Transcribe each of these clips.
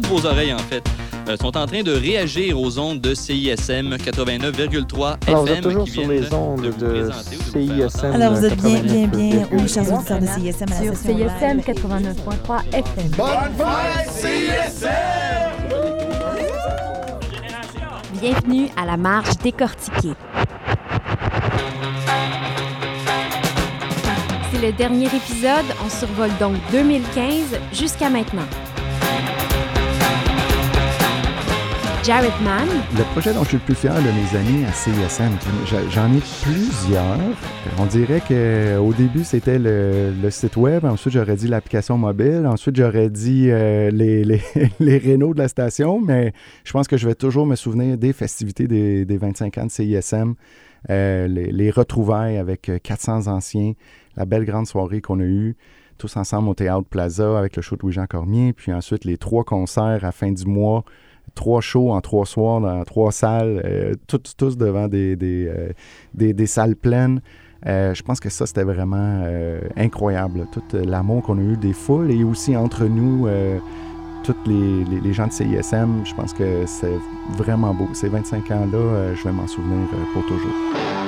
toutes vos oreilles en fait, euh, sont en train de réagir aux ondes de CISM 89,3 Alors, vous êtes FM toujours qui sur les ondes de CISM. Alors, vous êtes bien, bien, bien, 89,3. oui, chers auditeurs de CISM, à la Sur CISM live. 89.3 FM. Bienvenue à la marche décortiquée. C'est le dernier épisode, on survole donc 2015 jusqu'à maintenant. Jared Mann, Le projet dont je suis le plus fier de mes amis à CISM, j'en ai plusieurs. On dirait qu'au début, c'était le, site web. Ensuite, j'aurais dit l'application mobile. Ensuite, j'aurais dit euh, les, les, rénaux de la station. Mais je pense que je vais toujours me souvenir des festivités des, des 25 ans de CISM, euh, les, les retrouvailles avec euh, 400 anciens, la belle grande soirée qu'on a eue tous ensemble au Théâtre Plaza avec le show de Louis-Jean Cormier. Puis ensuite, les trois concerts à fin du mois trois shows en trois soirs dans trois salles, euh, tous, tous devant des, des, euh, des, salles pleines. Euh, je pense que ça, c'était vraiment euh, incroyable. Tout l'amour qu'on a eu des foules et aussi entre nous, tous les, les- gens de CISM, je pense que c'est vraiment beau. Ces 25 ans-là, je vais m'en souvenir pour toujours.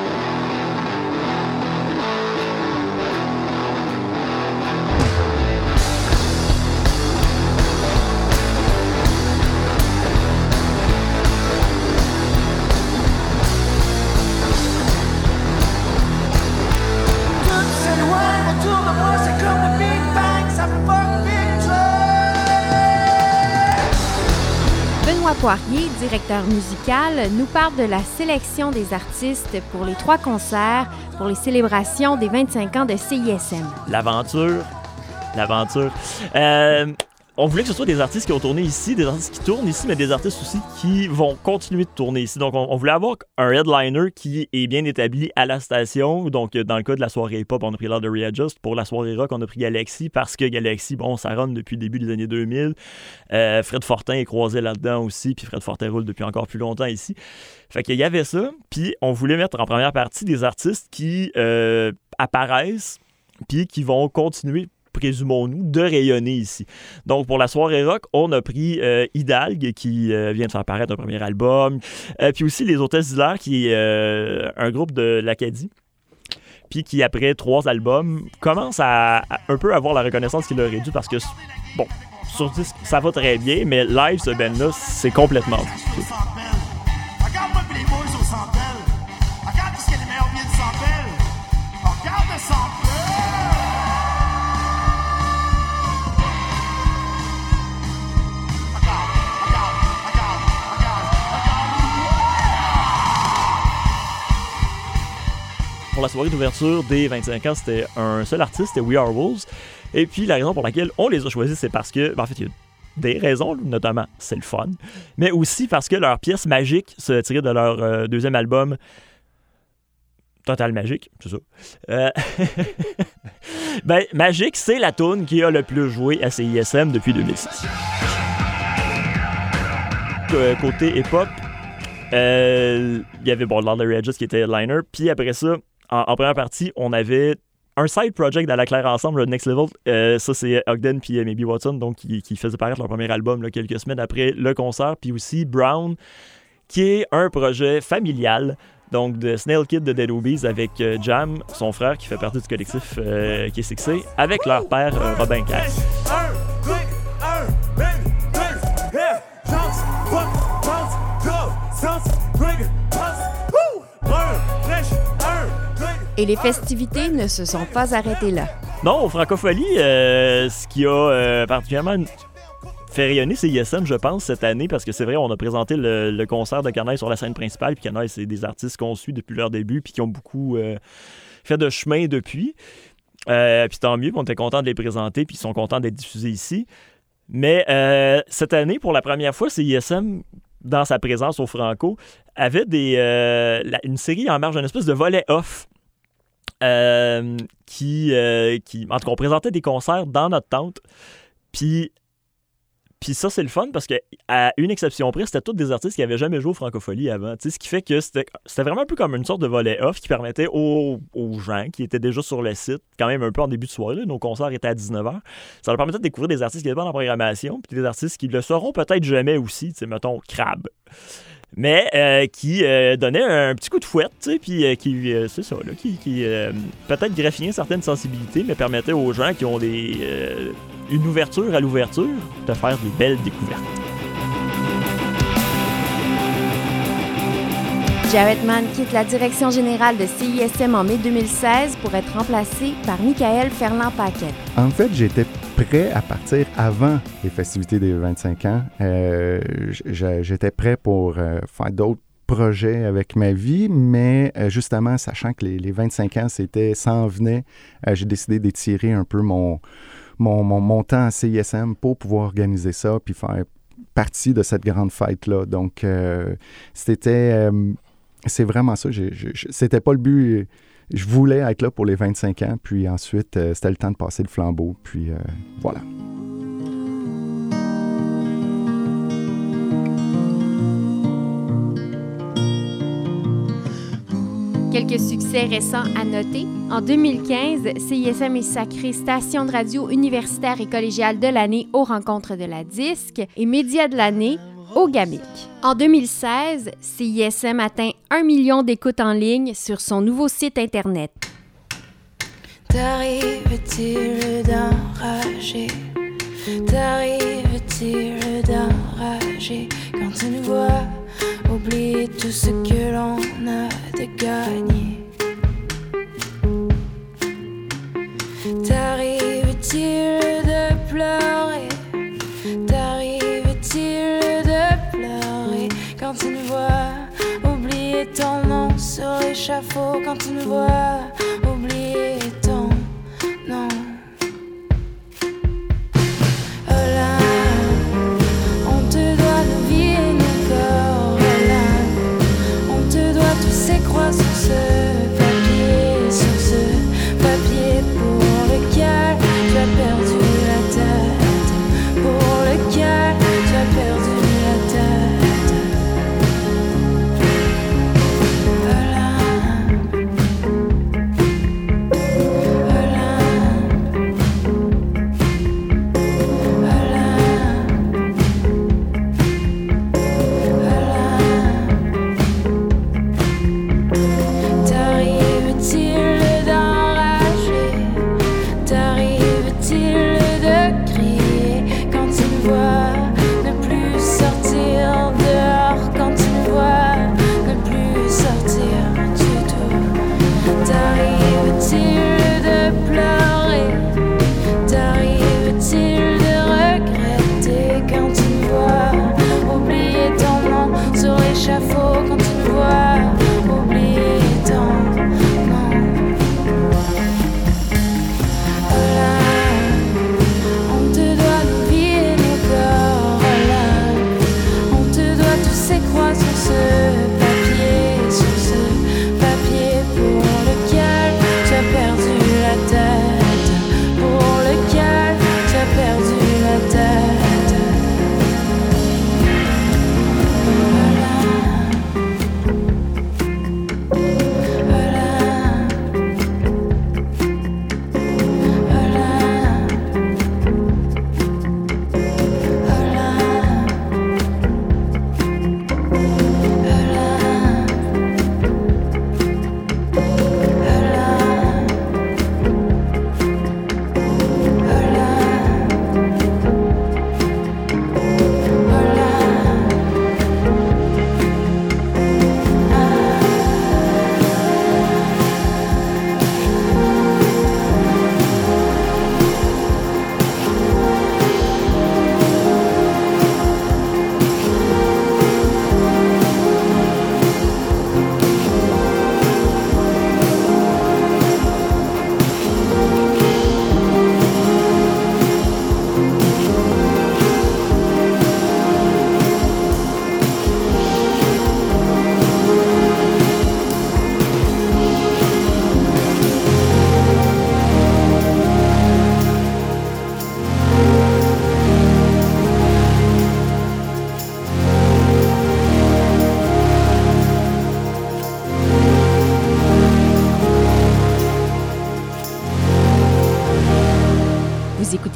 Poirier, directeur musical, nous parle de la sélection des artistes pour les trois concerts pour les célébrations des 25 ans de CISM. L'aventure. L'aventure. Euh, on voulait que ce soit des artistes qui ont tourné ici, des artistes qui tournent ici, mais des artistes aussi qui vont continuer de tourner ici. Donc, on, voulait avoir un headliner qui est bien établi à la station. Donc, euh, dans le cas de la soirée pop, on a pris l'heure de Readjust. Pour la soirée rock, on a pris Galaxy parce que Galaxy, bon, ça run depuis le début des années 2000. Euh, Fred Fortin est croisé là-dedans aussi, puis Fred Fortin roule depuis encore plus longtemps ici. Fait qu'il y avait ça, puis on voulait mettre en première partie des artistes qui euh, apparaissent, puis qui vont continuer, présumons-nous, de rayonner ici. Donc, pour la soirée rock, on a pris euh, Hidalgue, qui euh, vient de faire paraître un premier album, euh, puis aussi Les Hôtesses d'Hilaire, qui est euh, un groupe de l'Acadie, puis qui, après trois albums, commence à, un peu avoir la reconnaissance qu'il est due, parce que, bon, sur disque, ça va très bien, mais live, ce band-là, c'est complètement. Pour la soirée d'ouverture des 25 ans, c'était un seul artiste, c'était We Are Wolves. Et puis la raison pour laquelle on les a choisis, c'est parce que, ben, en fait, il y a des raisons, notamment c'est le fun, mais aussi parce que leur pièce magique se tirait de leur euh, deuxième album. Total Magique, c'est ça. Euh, ben, Magique, c'est la tune qui a le plus joué à CISM depuis 2006. Euh, côté hip-hop, euh, il y avait Larry Edges qui était headliner. Puis après ça, en, première partie, on avait un side project dans la Claire Ensemble, le Next Level. Euh, ça, c'est Ogden puis euh, Maybe Watson, donc qui, qui faisait paraître leur premier album quelques semaines après le concert. Puis aussi Brown, qui est un projet familial. Donc, de Snail Kid de Dead Obies avec euh, Jam, son frère qui fait partie du collectif euh, sexy, avec leur père Robin Cass. Et les festivités ne se sont pas arrêtées là. Non, Francophonie, euh, ce qui a euh, particulièrement fait rayonner, c'est ISM, je pense, cette année, parce que c'est vrai, on a présenté le, concert de Canaille sur la scène principale, puis Canaille, c'est des artistes qu'on suit depuis leur début, puis qui ont beaucoup euh, fait de chemin depuis. Puis tant mieux, on était content de les présenter, puis ils sont contents d'être diffusés ici. Mais cette année, pour la première fois, c'est ISM, dans sa présence au Franco, avait une série en marge, une espèce de volet off. Euh, qui, euh, qui, en tout cas, on présentait des concerts dans notre tente. Puis Puis ça, c'est le fun parce que à une exception près, c'était tous des artistes qui avaient jamais joué au Francophonie avant. Ce qui fait que c'était vraiment un peu comme une sorte de volet off qui permettait aux, gens qui étaient déjà sur le site, quand même un peu en début de soirée, nos concerts étaient à 19h, ça leur permettait de découvrir des artistes qui étaient pas dans la programmation, puis des artistes qui le seront peut-être jamais aussi, mettons, Crab. Mais euh, qui euh, donnait un petit coup de fouette, tu sais, puis euh, qui, euh, c'est ça, qui, qui peut-être graffinait certaines sensibilités, mais permettait aux gens qui ont des, une ouverture à l'ouverture de faire des belles découvertes. Jarrett Mann quitte la direction générale de CISM en mai 2016 pour être remplacé par Michael Ferland-Paquette. En fait, j'étais prêt à partir avant les festivités des 25 ans. Euh, j'étais prêt pour euh, faire d'autres projets avec ma vie, mais euh, justement, sachant que les, les 25 ans, c'était s'en venait, j'ai décidé d'étirer un peu mon, mon, mon, temps à CISM pour pouvoir organiser ça puis faire partie de cette grande fête-là. Donc, c'était... c'est vraiment ça. C'était pas le but. Je voulais être là pour les 25 ans, puis ensuite, euh, c'était le temps de passer le flambeau, puis euh, voilà. Quelques succès récents à noter. En 2015, CISM est sacré station de radio universitaire et collégiale de l'année aux rencontres de la disque et média de l'année au GAMIC. En 2016, CISM atteint 1 million d'écoutes en ligne sur son nouveau site Internet. T'arrive-t-il d'enrager T'arrive-t-il d'enrager Quand tu nous vois oublier tout ce que l'on a de gagné T'arrive-t-il Quand tu nous vois oublier ton nom sur l'échafaud. Quand tu nous vois oublier ton nom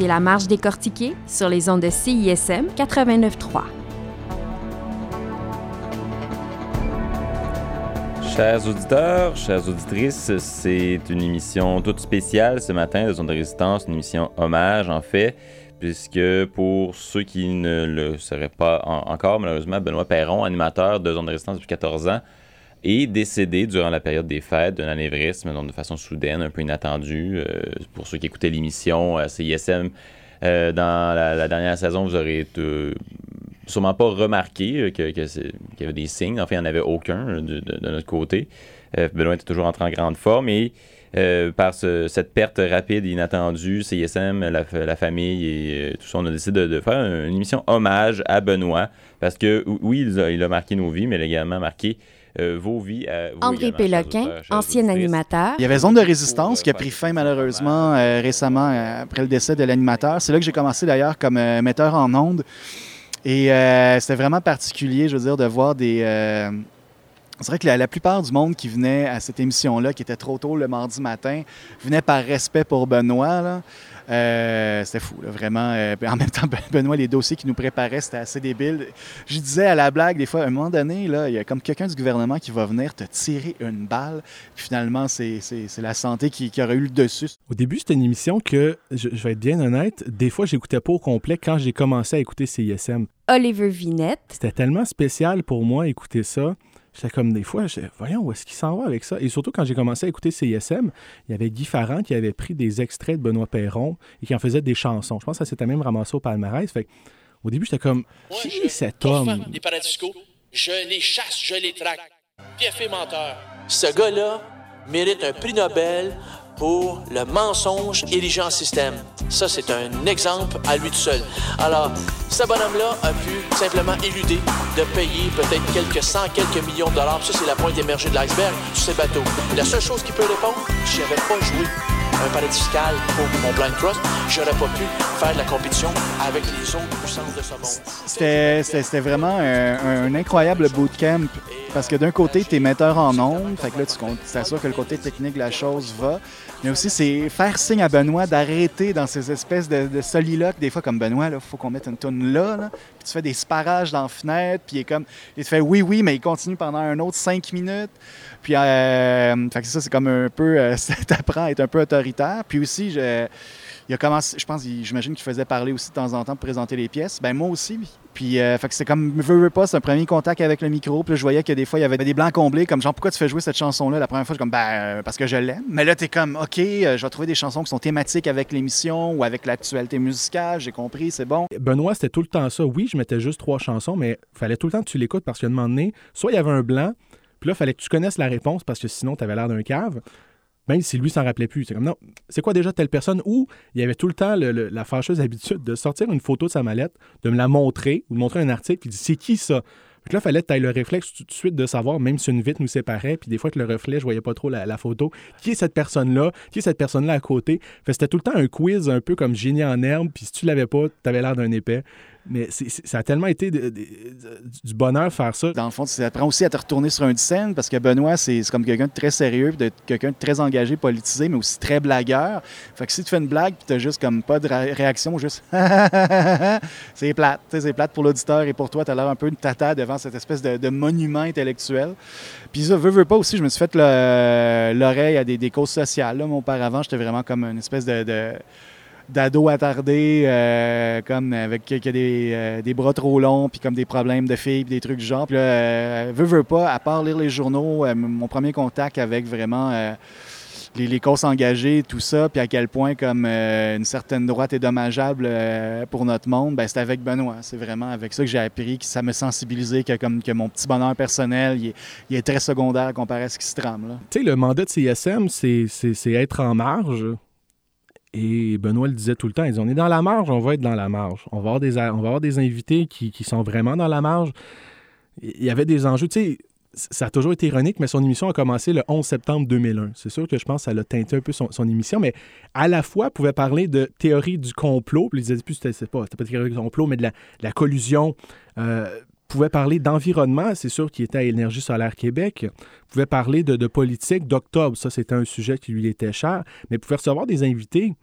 La décortiquée sur les ondes de CISM 89.3. Chers auditeurs, chères auditrices, c'est une émission toute spéciale ce matin de Zone de Résistance, une émission hommage en fait, puisque pour ceux qui ne le seraient pas en- encore, malheureusement, Benoît Perron, animateur de Zone de Résistance depuis 14 ans, est décédé durant la période des fêtes d'un anévrisme, donc de façon soudaine, un peu inattendue. Euh, pour ceux qui écoutaient l'émission à CISM, euh, dans la, dernière saison, vous aurez euh, sûrement pas remarqué euh, qu'il y avait des signes. En fait, il n'y en avait aucun euh, de, notre côté. Euh, Benoît était toujours entré en grande forme et euh, par ce- cette perte rapide et inattendue, CISM, la, fa- la famille et euh, tout ça, on a décidé de, faire une émission hommage à Benoît parce que ou- oui, il a, marqué nos vies, mais il a également marqué euh, vos vies. à vous André Péloquin, ancien animateur. Il y avait Zone de résistance qui a pris fin malheureusement euh, récemment euh, après le décès de l'animateur. C'est là que j'ai commencé d'ailleurs comme euh, metteur en ondes. Et euh, c'était vraiment particulier, je veux dire, de voir des... euh, c'est vrai que la, la plupart du monde qui venait à cette émission-là, qui était trop tôt le mardi matin, venait par respect pour Benoît. là. Euh, c'était fou, là, vraiment. Euh, en même temps, Ben- Benoît, les dossiers qu'il nous préparait, c'était assez débile. Je disais à la blague, des fois, à un moment donné, là, il y a comme quelqu'un du gouvernement qui va venir te tirer une balle. Puis finalement, c'est c'est- c'est la santé qui, qui aurait eu le dessus. Au début, c'était une émission que, je, je vais être bien honnête, des fois, j'écoutais pas au complet quand j'ai commencé à écouter CISM. Oliver Vinette. C'était tellement spécial pour moi écouter ça. J'étais comme des fois, je, voyons, où est-ce qu'il s'en va avec ça? Et surtout, quand j'ai commencé à écouter CISM, il y avait Guy Farran qui avait pris des extraits de Benoît Perron et qui en faisait des chansons. Je pense que ça s'était même ramassé au palmarès. Fait que, au début, j'étais comme, qui est cet homme? Les paradiscos, je les chasse, je les traque. Menteur. Ce gars-là mérite un prix Nobel pour le mensonge érigé en système. Ça, c'est un exemple à lui tout seul. Alors, ce bonhomme-là a pu simplement éluder de payer peut-être quelques cent, quelques millions de dollars. Ça, c'est la pointe émergée de l'iceberg sur ces bateaux. La seule chose qu'il peut répondre, j'avais pas joué un paradis fiscal pour mon blind trust, j'aurais pas pu faire de la compétition avec les autres puissances de ce monde. C'était vraiment un incroyable bootcamp. Parce que d'un côté, tu es metteur en ondes, fait que là, tu t'assures que le côté technique de la chose va. Mais aussi, c'est faire signe à Benoît d'arrêter dans ces espèces de, de soliloques. Des fois, comme Benoît, il faut qu'on mette une tonne là, là. Puis tu fais des sparages dans la fenêtre, puis il est comme. Il te fait oui, oui, mais il continue pendant un autre cinq minutes. Puis, euh, fait que ça, c'est comme un peu. Euh, ça t'apprend à être un peu autoritaire. Puis aussi, je. Il a commencé, je pense, j'imagine qu'il faisait parler aussi de temps en temps pour présenter les pièces. Ben moi aussi. Puis, euh, c'est comme, veux, veux pas, c'est un premier contact avec le micro. Puis je voyais que des fois, il y avait des blancs comblés, comme genre, pourquoi tu fais jouer cette chanson-là? La première fois, je suis comme, ben, euh, parce que je l'aime. Mais là, t'es comme, OK, euh, je vais trouver des chansons qui sont thématiques avec l'émission ou avec l'actualité musicale. J'ai compris, c'est bon. Benoît, c'était tout le temps ça. Oui, je mettais juste trois chansons, mais fallait tout le temps que tu l'écoutes parce qu'à un moment donné, soit il y avait un blanc, puis là, fallait que tu connaisses la réponse parce que sinon, tu avais l'air d'un cave. Même si lui s'en rappelait plus. C'est comme non, c'est quoi déjà telle personne? Ou il avait tout le temps la fâcheuse habitude de sortir une photo de sa mallette, de me la montrer ou de montrer un article, puis dit c'est qui ça? Là, il fallait que tu le réflexe tout de suite de savoir, même si une vitre nous séparait, puis des fois que le reflet, je voyais pas trop la, photo, qui est cette personne-là, qui est cette personne-là à côté? C'était tout le temps un quiz un peu comme génie en herbe, puis si tu l'avais pas, tu avais l'air d'un épais. Mais ça a tellement été de- de- de- du bonheur faire ça. Dans le fond, ça apprend aussi à te retourner sur une scène parce que Benoît, c'est comme quelqu'un de très sérieux, de quelqu'un de très engagé, politisé, mais aussi très blagueur. Fait que si tu fais une blague, puis t'as juste comme pas de réaction, juste c'est plate. Tu C'est plate pour l'auditeur et pour toi, t'as l'air un peu de tata devant cette espèce de, monument intellectuel. Puis ça, veux, veux pas aussi, je me suis fait le- l'oreille à des, causes sociales. Là. Moi, auparavant, j'étais vraiment comme une espèce de- de d'ado attardé, euh, comme avec qui a des, euh, des bras trop longs, puis comme des problèmes de filles, puis des trucs du genre. Puis là, euh, veux, pas, à part lire les journaux, euh, mon premier contact avec vraiment les, les causes engagées, tout ça, puis à quel point comme une certaine droite est dommageable pour notre monde, ben, c'est avec Benoît. C'est vraiment avec ça que j'ai appris, que ça me sensibilisé, que, comme, que mon petit bonheur personnel, il est, est très secondaire comparé à ce qui se trame. Tu sais, le mandat de CSM, c'est être en marge. Et Benoît le disait tout le temps, il dit, on est dans la marge, on va être dans la marge. On va avoir des, on va avoir des invités qui, qui sont vraiment dans la marge. Il y avait des enjeux, tu sais, ça a toujours été ironique, mais son émission a commencé le 11 septembre 2001. C'est sûr que je pense que ça a teinté un peu son, émission, mais à la fois, pouvait parler de théorie du complot, puis il disait plus, c'était pas, pas théorie du complot, mais de la, de la collusion. Euh, pouvait parler d'environnement, c'est sûr qu'il était à Énergie solaire Québec. pouvait parler de, de politique d'octobre, ça c'était un sujet qui lui était cher, mais pouvait recevoir des invités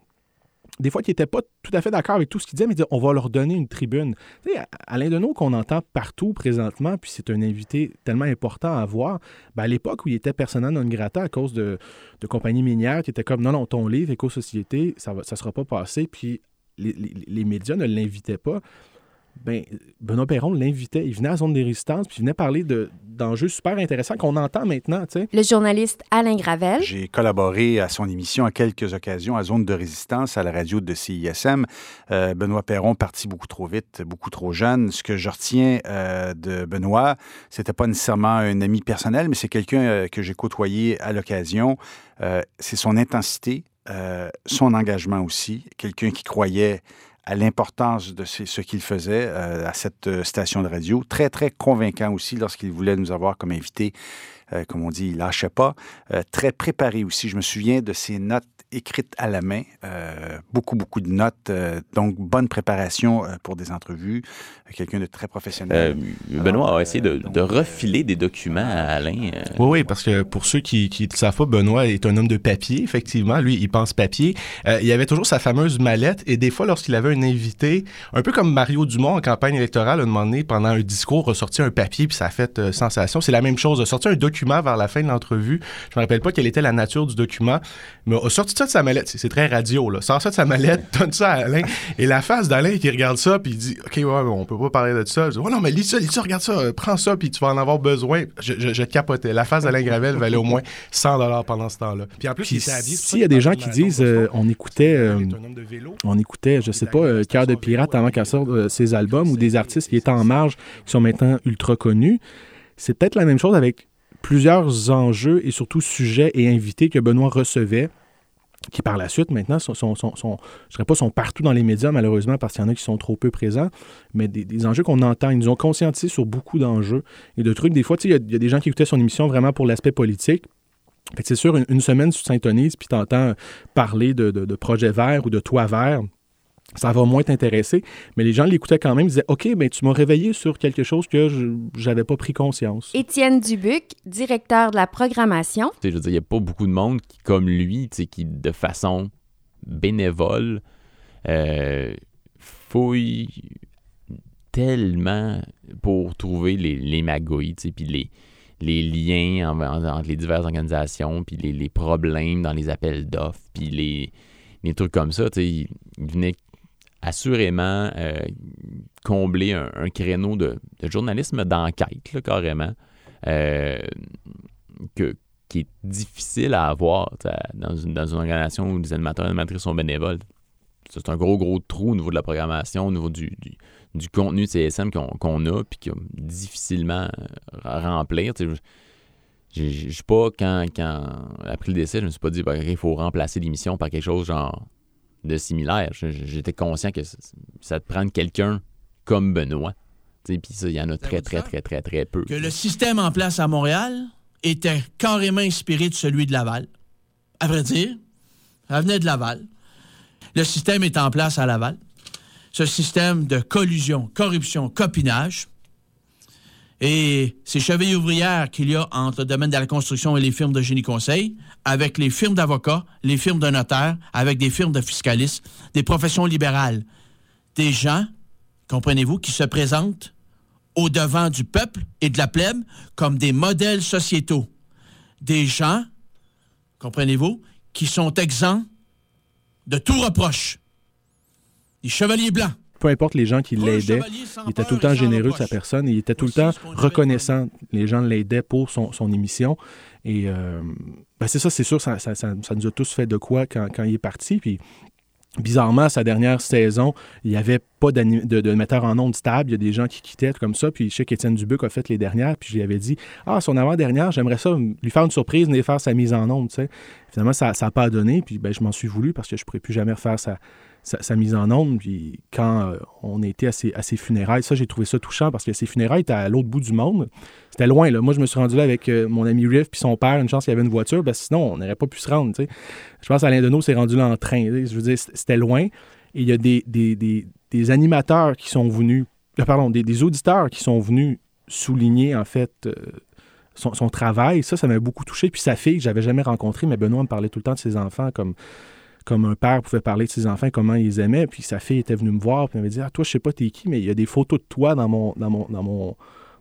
des fois, qui n'étaient pas tout à fait d'accord avec tout ce qu'il disait, mais disaient, on va leur donner une tribune. Tu sais, Alain Deneau, qu'on entend partout présentement, puis c'est un invité tellement important à voir, ben, à l'époque où il était persona non à cause de, de compagnies minières qui étaient comme, non, non, ton livre, Éco-société, ça ne sera pas passé, puis les médias ne l'invitaient pas. Ben, Benoît Perron l'invitait. Il venait à la zone des résistances, puis il venait parler de- d'enjeux super intéressants qu'on entend maintenant, tu sais. Le journaliste Alain Gravel. J'ai collaboré à son émission à quelques occasions à Zone de résistance à la radio de CISM. Euh, Benoît Perron parti beaucoup trop vite, beaucoup trop jeune. Ce que je retiens euh, de Benoît, c'était pas nécessairement un ami personnel, mais c'est quelqu'un euh, que j'ai côtoyé à l'occasion. Euh, c'est son intensité, euh, son engagement aussi. Quelqu'un qui croyait à l'importance de ce qu'il faisait euh, à cette euh, station de radio. Très, très convaincant aussi lorsqu'il voulait nous avoir comme invités. Euh, comme on dit, il lâchait pas. Euh, très préparé aussi. Je me souviens de ses notes écrites à la main. Euh, beaucoup, beaucoup de notes. Euh, donc, bonne préparation euh, pour des entrevues. Quelqu'un de très Euh, professionnel. Benoît a essayé de, de refiler des documents à Alain. euh, Oui, oui, parce que pour ceux qui ne savent pas, Benoît est un homme de papier, effectivement. Lui, il pense papier. Euh, il avait toujours sa fameuse mallette et des fois, lorsqu'il avait un invité, un peu comme Mario Dumont en campagne électorale, moment donné, pendant un discours, a sorti un papier puis ça a fait euh, sensation. C'est la même chose. A sorti un document vers la fin de l'entrevue. Je me rappelle pas quelle était la nature du document, mais a sorti ça de sa mallette. C'est très radio, là. Sort ça de sa mallette, donne ça à Alain. Et la face d'Alain qui regarde ça puis il dit, OK, ouais, mais on peut pas parler de ça. Je dis, ouais, non, mais lis ça, lis ça, regarde ça, euh, prends ça puis tu vas en avoir besoin. Je, je, je capotais. La face d'Alain Gravel valait au moins 100 dollars pendant ce temps-là. Puis en plus, Puis il était habillé. s'il y a des gens qui disent, euh, on écoutait, euh, on écoutait, je sais pas, euh, Cœur de pirate avant qu'elle sorte ses albums ou des artistes qui étaient en marge, qui sont maintenant ultra connus, c'est peut-être la même chose avec plusieurs enjeux et surtout sujets et invités que Benoît recevait qui par la suite maintenant sont, dirais pas sont partout dans les médias malheureusement parce qu'il y en a qui sont trop peu présents, mais des, enjeux qu'on entend, ils nous ont conscientisé sur beaucoup d'enjeux et de trucs. Des fois, il y a- des gens qui écoutaient son émission vraiment pour l'aspect politique. C'est sûr, une, semaine, tu t'intonises puis tu entends parler de, de, de projets verts ou de toits verts. Ça va moins t'intéresser, mais les gens l'écoutaient quand même, ils disaient OK, ben tu m'as réveillé sur quelque chose que je j'avais pas pris conscience. Étienne Dubuc, directeur de la programmation. Tu sais, je veux dire, il n'y a pas beaucoup de monde qui, comme lui, tu sais, qui, de façon bénévole, euh, fouille tellement pour trouver les, les magouilles, tu sais, puis les, les liens en- en- entre les diverses organisations, puis les, les problèmes dans les appels d'offres, puis les, les trucs comme ça. tu sais, Il, il venait assurément euh, combler un, créneau de, journalisme d'enquête, carrément. Euh, que, qui est difficile à avoir dans une, dans une organisation où les animateurs et animatrices sont bénévoles. C'est un gros, gros trou au niveau de la programmation, au niveau du, du, contenu de CSM qu'on a, puis qui est difficilement euh, à remplir. Tu sais, je- je suis pas, quand, quand, après le décès, je me suis pas dit, OK, il faut remplacer l'émission par quelque chose genre de similaire. J'étais conscient que ça, te prend quelqu'un comme Benoît. Puis ça, il y en a très, très, très, très, très peu. que le système en place à Montréal était carrément inspiré de celui de Laval. À vrai dire, ça venait de Laval. Le système est en place à Laval. Ce système de collusion, corruption, copinage. Et ces chevilles ouvrières qu'il y a entre le domaine de la construction et les firmes de génie conseil, avec les firmes d'avocats, les firmes de notaires, avec des firmes de fiscalistes, des professions libérales. Des gens, comprenez-vous, qui se présentent au devant du peuple et de la plèbe comme des modèles sociétaux. Des gens, comprenez-vous, qui sont exempts de tout reproche. Des chevaliers blancs. Peu importe les gens qui l'aidaient, il était tout le temps généreux de sa personne et il était tout le temps reconnaissant. Les gens l'aidaient pour son, son émission. Et euh, ben c'est ça, c'est sûr, ça, ça- ça- ça nous a tous fait de quoi quand, quand il est parti. Puis bizarrement, sa dernière saison, il n'y avait pas de, de metteur en ondes stable. Il y a des gens qui quittaient comme ça. Puis je sais qu'Étienne Dubuc a fait les dernières. Puis je lui avais dit Ah, son avant-dernière, j'aimerais ça lui faire une surprise, venir faire sa mise en onde. tu sais. Finalement, ça n'a pas donné. Puis ben, je m'en suis voulu parce que je ne pourrais plus jamais refaire sa, sa, mise en onde. Puis quand euh, on était à ses, à ses funérailles, ça, j'ai trouvé ça touchant parce que ses funérailles étaient à l'autre bout du monde. C'était loin. Là. Moi, je me suis rendu là avec euh, mon ami Riff puis son père. Une chance qu'il y avait une voiture. parce que sinon, on n'aurait pas pu se rendre. tu sais. Je pense qu'Alain Deneau s'est rendu là en train. Je veux dire, c'était loin. Et il y a des, des, des, animateurs qui sont venus, euh, pardon, des, auditeurs qui sont venus souligner, en fait, son, son travail. Ça, ça m'a beaucoup touché. Puis sa fille, que j'avais jamais rencontrée, mais Benoît me parlait tout le temps de ses enfants comme comme un père pouvait parler de ses enfants, comment ils les aimaient. Puis sa fille était venue me voir, puis elle m'avait dit Ah, toi, je sais pas t'es qui, mais il y a des photos de toi dans mon. Dans mon, dans mon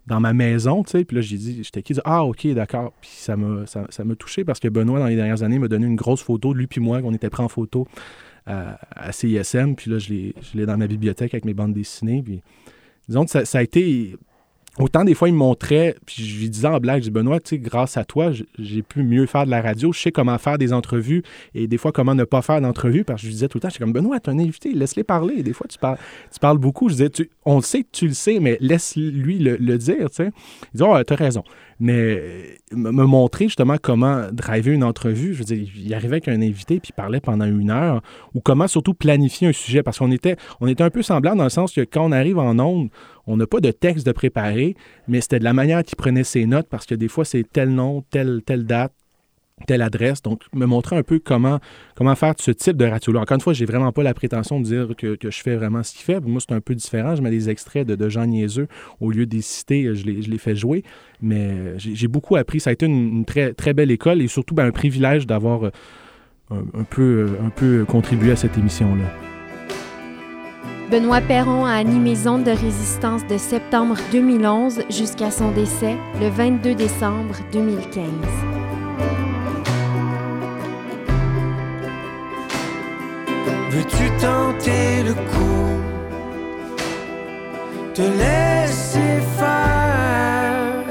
dans ma maison, puis là, j'ai dit, j'étais qui? Il Ah, OK, d'accord. Puis ça m'a ça, ça touché parce que Benoît, dans les dernières années, m'a donné une grosse photo de lui puis moi, qu'on était pris en photo à, à CISM. Puis là, je l'ai dans ma bibliothèque avec mes bandes dessinées. Puis disons que ça a été. Autant des fois, il me montrait, puis je lui disais en blague, je dis Benoît, tu sais, grâce à toi, j'ai pu mieux faire de la radio. Je sais comment faire des entrevues et des fois comment ne pas faire d'entrevues parce que je lui disais tout le temps, j'étais comme Benoît, t'es un invité, laisse-les parler. Des fois, tu parles, tu parles beaucoup. Je disais, tu- on le sait tu le sais, mais laisse-lui le, le dire, tu sais. Il dit, oh, t'as raison. Mais euh, me montrer justement comment driver une entrevue, je veux dire, il arrivait avec un invité puis il parlait pendant une heure, ou comment surtout planifier un sujet, parce qu'on était, on était un peu semblants dans le sens que quand on arrive en ondes, on n'a pas de texte de préparé, mais c'était de la manière qu'il prenait ses notes, parce que des fois, c'est tel nom, telle, telle date, telle adresse. Donc, me montrer un peu comment, comment faire ce type de radio-là. Encore une fois, j'ai vraiment pas la prétention de dire que, que je fais vraiment ce qu'il fait. Moi, c'est un peu différent. Je mets des extraits de, de gens niaiseux. Au lieu de les citer, je les, je les fais jouer. Mais euh, j'ai beaucoup appris. Ça a été une, très, très belle école et surtout ben, un privilège d'avoir euh, un, un peu, euh, un peu contribué à cette émission-là. Benoît Perron a animé Zone de résistance de septembre 2011 jusqu'à son décès le 22 décembre 2015. Veux-tu tenter le coup? Te laisser faire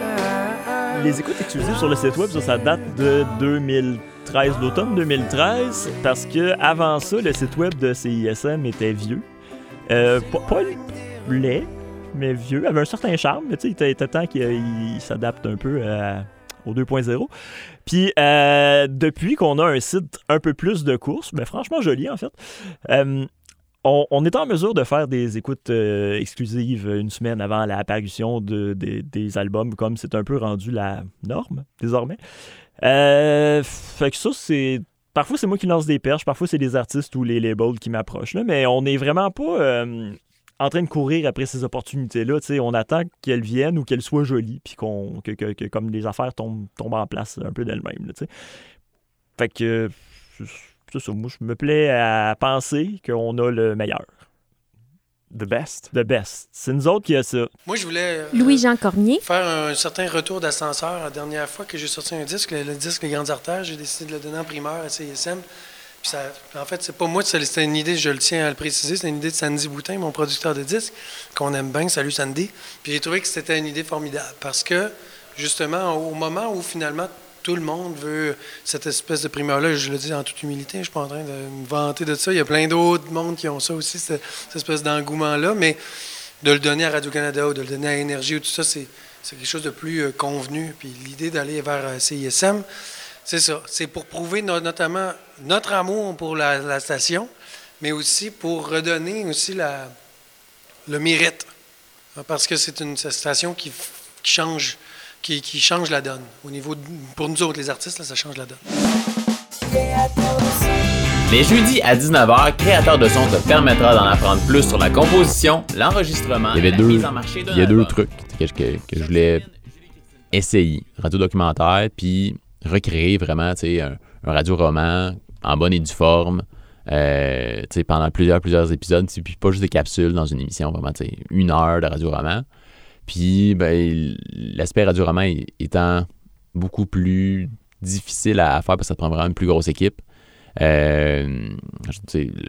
Les écoutes exclusives sur le site web, ça, date de 2013, l'automne 2013, parce que avant ça, le site web de CISM était vieux. Euh, pas, laid, mais vieux, avait un certain charme, mais tu sais, il était- temps qu'il il s'adapte un peu au 2.0. Puis euh, depuis qu'on a un site un peu plus de courses, mais franchement joli en fait, euh, on, est en mesure de faire des écoutes euh, exclusives une semaine avant l'apparition de, des- albums, comme c'est un peu rendu la norme désormais. Fait que ça, c'est. Parfois, c'est moi qui lance des perches, parfois, c'est les artistes ou les labels qui m'approchent, mais on n'est vraiment pas en train de courir après ces opportunités-là. tu sais, On attend qu'elles viennent ou qu'elles soient jolies, puis qu'on, que, que- que comme les affaires tombent, tombent en place un peu d'elles-mêmes. là, tu sais. Fait que. C'est ça, moi, je me plais à penser qu'on a le meilleur. The best? The best. C'est nous autres qui a ça. Moi, je voulais euh, Louis-Jean Cormier, faire un certain retour d'ascenseur. La dernière fois que j'ai sorti un disque, le, le disque Les Grandes Artères, j'ai décidé de le donner en primeur à CISM. En fait, c'est pas moi, c'était une idée, je le tiens à le préciser, c'est une idée de Sandy Boutin, mon producteur de disques, qu'on aime bien. Salut Sandy. Puis j'ai trouvé que c'était une idée formidable parce que, justement, au moment où finalement tout le monde veut cette espèce de primeur-là, je le dis en toute humilité, je ne suis pas en train de me vanter de ça. Il y a plein d'autres mondes qui ont ça aussi, cette, espèce d'engouement-là, mais de le donner à Radio-Canada ou de le donner à Énergie ou tout ça, c'est c'est quelque chose de plus euh, convenu. Puis l'idée d'aller vers euh, CISM, c'est ça. C'est pour prouver no- notamment notre amour pour la, la station, mais aussi pour redonner aussi la, le mérite. Parce que c'est une station qui, qui change, qui, qui change la donne. Au niveau de- pour nous autres, les artistes, là, ça change la donne. Les jeudis à 19h, Créateur de son te permettra d'en apprendre plus sur la composition, l'enregistrement la deux, mise en marché d'un il y a deux trucs que, je- que, que je voulais essayer. Radio documentaire, puis recréer vraiment un, un radio-roman en bonne et due forme. euh, pendant plusieurs, plusieurs épisodes, puis pas juste des capsules dans une émission, vraiment, une heure de radio-roman. Puis, ben, l'aspect radio-roman étant beaucoup plus difficile à faire parce que ça prend vraiment une plus grosse équipe. Euh,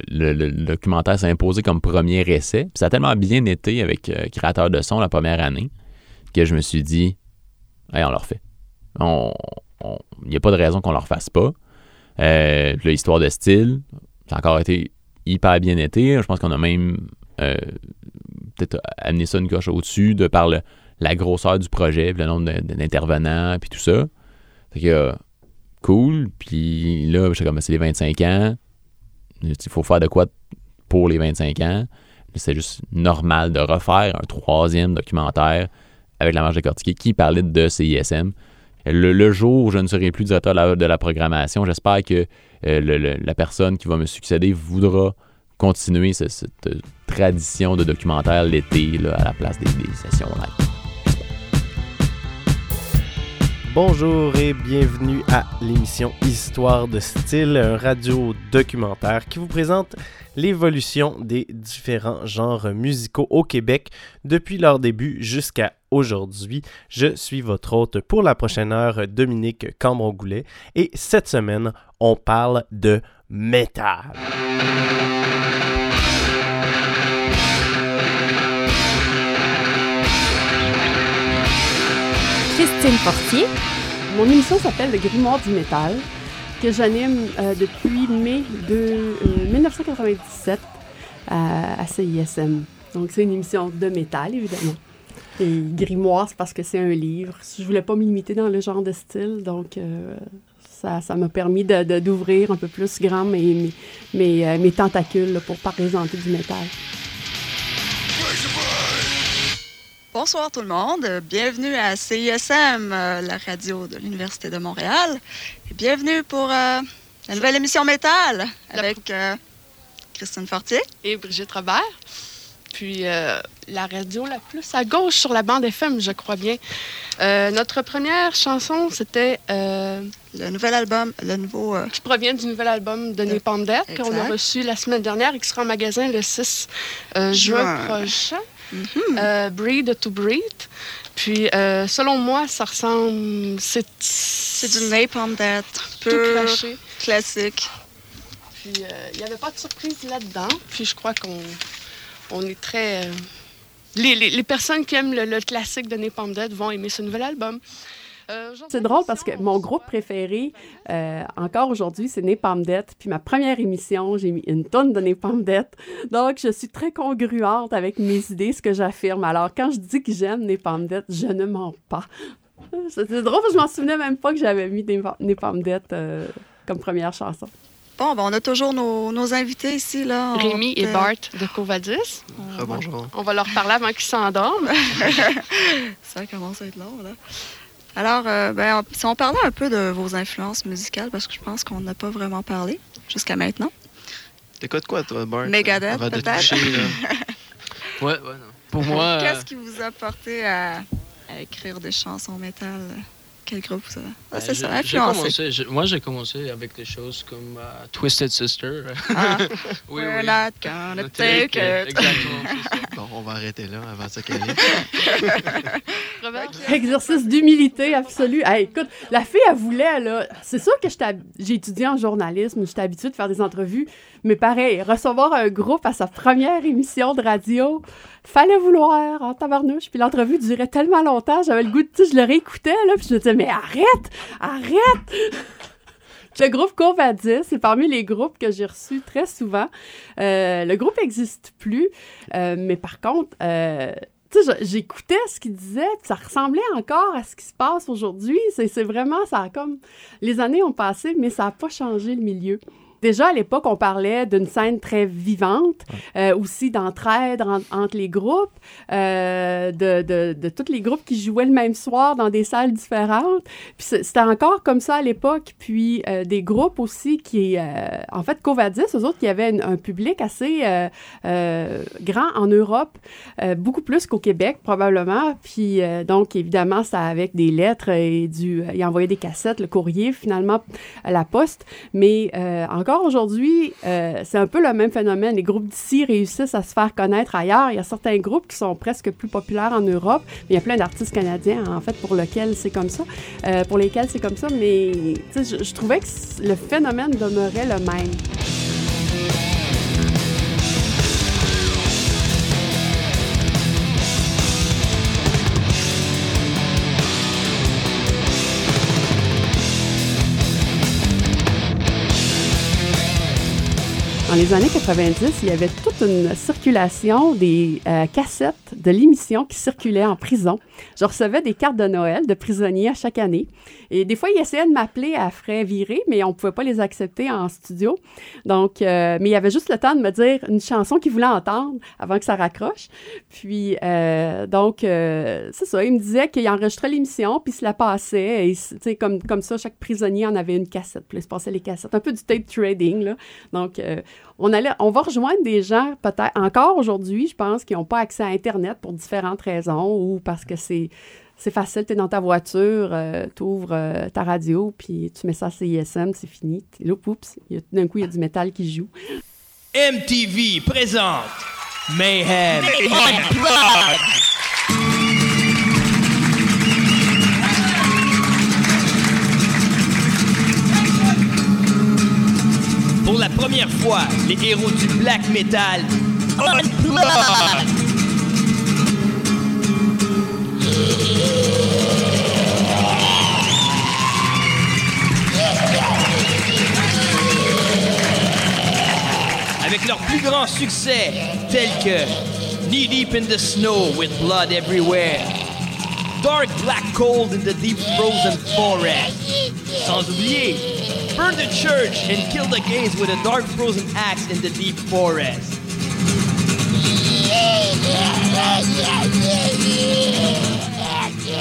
le, documentaire s'est imposé comme premier essai. Puis ça a tellement bien été avec euh, Créateur de son la première année que je me suis dit, Hey, on le refait. Il n'y a pas de raison qu'on ne le refasse pas. Euh, puis là, histoire de style, ça a encore été hyper bien été. Je pense qu'on a même euh, peut-être amené ça une coche au-dessus de par la grosseur du projet, le nombre d'intervenants, puis tout ça. Fait que, euh, cool. Puis là, j'étais comme, c'est les 25 ans. Il faut faire de quoi pour les 25 ans. C'est juste normal de refaire un troisième documentaire avec la marge décortiquée qui parlait de CISM. Le, jour où je ne serai plus directeur de la, de la programmation, j'espère que euh, la personne qui va me succéder voudra continuer ce- cette tradition de documentaire l'été à la place des, des sessions live. Bonjour et bienvenue à l'émission Histoire de style, radio documentaire qui vous présente l'évolution des différents genres musicaux au Québec depuis leur début jusqu'à aujourd'hui. Je suis votre hôte pour la prochaine heure, Dominique Cambron-Goulet, et cette semaine, on parle de métal. Christine Portier. Mon émission s'appelle Le Grimoire du métal, que j'anime euh, depuis mai de euh, 1997 à, CISM. Donc, c'est une émission de métal, évidemment. Et Grimoire, c'est parce que c'est un livre. Je voulais pas me limiter dans le genre de style, donc euh, ça ça m'a permis de- de- d'ouvrir un peu plus grand mes, mes, euh, mes tentacules là, pour présenter du métal. Bonsoir tout le monde, bienvenue à CISM, euh, la radio de l'Université de Montréal. Et bienvenue pour euh, la nouvelle émission Métal avec euh, Christine Fortier. Et Brigitte Robert. Puis la radio la plus à gauche sur la bande FM, je crois bien. Notre première chanson, c'était... le nouvel album, le nouveau... Qui provient du nouvel album de Exact. qu'on a reçu la semaine dernière et qui sera en magasin le 6 euh, juin Prochain. Euh, breed to Breed. Puis, euh, selon moi, ça ressemble... C'est du Napalm Death, craché. classique. Puis, euh, il n'y avait pas de surprise là-dedans. Puis, je crois qu'on on est très... euh, les, les- les personnes qui aiment le, le classique de Napalm Death vont aimer ce nouvel album. Euh, C'est drôle parce que mon groupe préféré, euh, encore aujourd'hui, c'est Napalm Death. Puis ma première émission, j'ai mis une tonne de Napalm Death. Donc, je suis très congruente avec mes idées, ce que j'affirme. Alors, quand je dis que j'aime Napalm Death, je ne mens pas. C'est c'est drôle parce que je m'en souvenais même pas que j'avais mis Napa- Napalm Death euh, comme première chanson. Bon, ben, on a toujours nos, nos invités ici. Là. On Rémi et Bart de Covadis. Rebonjour. On va leur parler avant qu'ils s'endorment. Ça commence à être long, là. Alors, euh, ben, si on parlait un peu de vos influences musicales, parce que je pense qu'on n'a pas vraiment parlé jusqu'à maintenant. T'écoutes quoi, toi, Bart? Megadeth, de te peut-être? ouais, ouais, non. Pour moi, euh, Qu'est-ce qui vous a porté à, à écrire des chansons métal? Quel groupe ça ah, euh, C'est j'ai- ça, influencé. commencé- moi, j'ai commencé avec des choses comme euh, Twisted Sister. Ah. oui, We're oui. not gonna take take it. it. Exactement, ça. Bon, on va arrêter là avant de se caler. Exercice d'humilité absolue. Hey, écoute, la fille, elle voulait, là. C'est sûr que j'ai étudié en journalisme, j'étais habituée de faire des entrevues, mais pareil, recevoir un groupe à sa première émission de radio, fallait vouloir, en tabarnouche. Puis l'entrevue durait tellement longtemps, j'avais le goût de, je le réécoutais, là, puis je me disais, mais arrête, arrête! Le groupe Covadis, c'est parmi les groupes que j'ai reçus très souvent. Euh, le groupe n'existe plus, euh, mais par contre, euh, tu sais, je- j'écoutais ce qu'il disait, ça ressemblait encore à ce qui se passe aujourd'hui. C'est c'est vraiment, ça a comme... Les années ont passé, mais ça n'a pas changé le milieu. Déjà, à l'époque, on parlait d'une scène très vivante, euh, aussi d'entraide en- entre les groupes, euh, de, de, de tous les groupes qui jouaient le même soir dans des salles différentes. Puis c'était encore comme ça à l'époque. Puis euh, des groupes aussi qui, en fait, Covadis, eux autres, qui avaient une- un public assez grand en Europe, beaucoup plus qu'au Québec, probablement. Puis donc, évidemment, ça avec des lettres et du... ils envoyaient des cassettes, le courrier, finalement, à la poste. Mais euh, encore aujourd'hui, euh, c'est un peu le même phénomène. Les groupes d'ici réussissent à se faire connaître ailleurs. Il y a certains groupes qui sont presque plus populaires en Europe. Mais il y a plein d'artistes canadiens, en fait, pour lesquels c'est comme ça. euh, pour lesquels c'est comme ça. Mais je, trouvais que le phénomène demeurait le même. Dans les années 90, il y avait toute une circulation des euh, cassettes de l'émission qui circulaient en prison. Je recevais des cartes de Noël de prisonniers à chaque année. Et des fois, ils essayaient de m'appeler à frais virés, mais on ne pouvait pas les accepter en studio. Donc, euh, mais il y avait juste le temps de me dire une chanson qu'ils voulaient entendre avant que ça raccroche. Puis, euh, donc, euh, c'est ça. Ils me disaient qu'ils enregistraient l'émission, puis ils se la passaient. Et, comme, comme ça, chaque prisonnier en avait une cassette. Puis, ils se passaient les cassettes. Un peu du tape trading, là. Donc, euh, on, allait, on va rejoindre des gens, peut-être encore aujourd'hui, je pense, qui n'ont pas accès à Internet pour différentes raisons ou parce que c'est c'est facile, tu es dans ta voiture, tu ouvres ta radio, puis tu mets ça à CISM, c'est fini. Là, oups, il y a- d'un coup, il y a du métal qui joue. MTV présente Mayhem Unplugged. Pour la première fois, les héros du black metal. Avec leurs plus grands succès tels que Knee Deep in the Snow with Blood Everywhere, Dark Black Cold in the Deep Frozen Forest, sans oublier Burn the Church and Kill the Gays with a Dark Frozen Axe in the Deep Forest.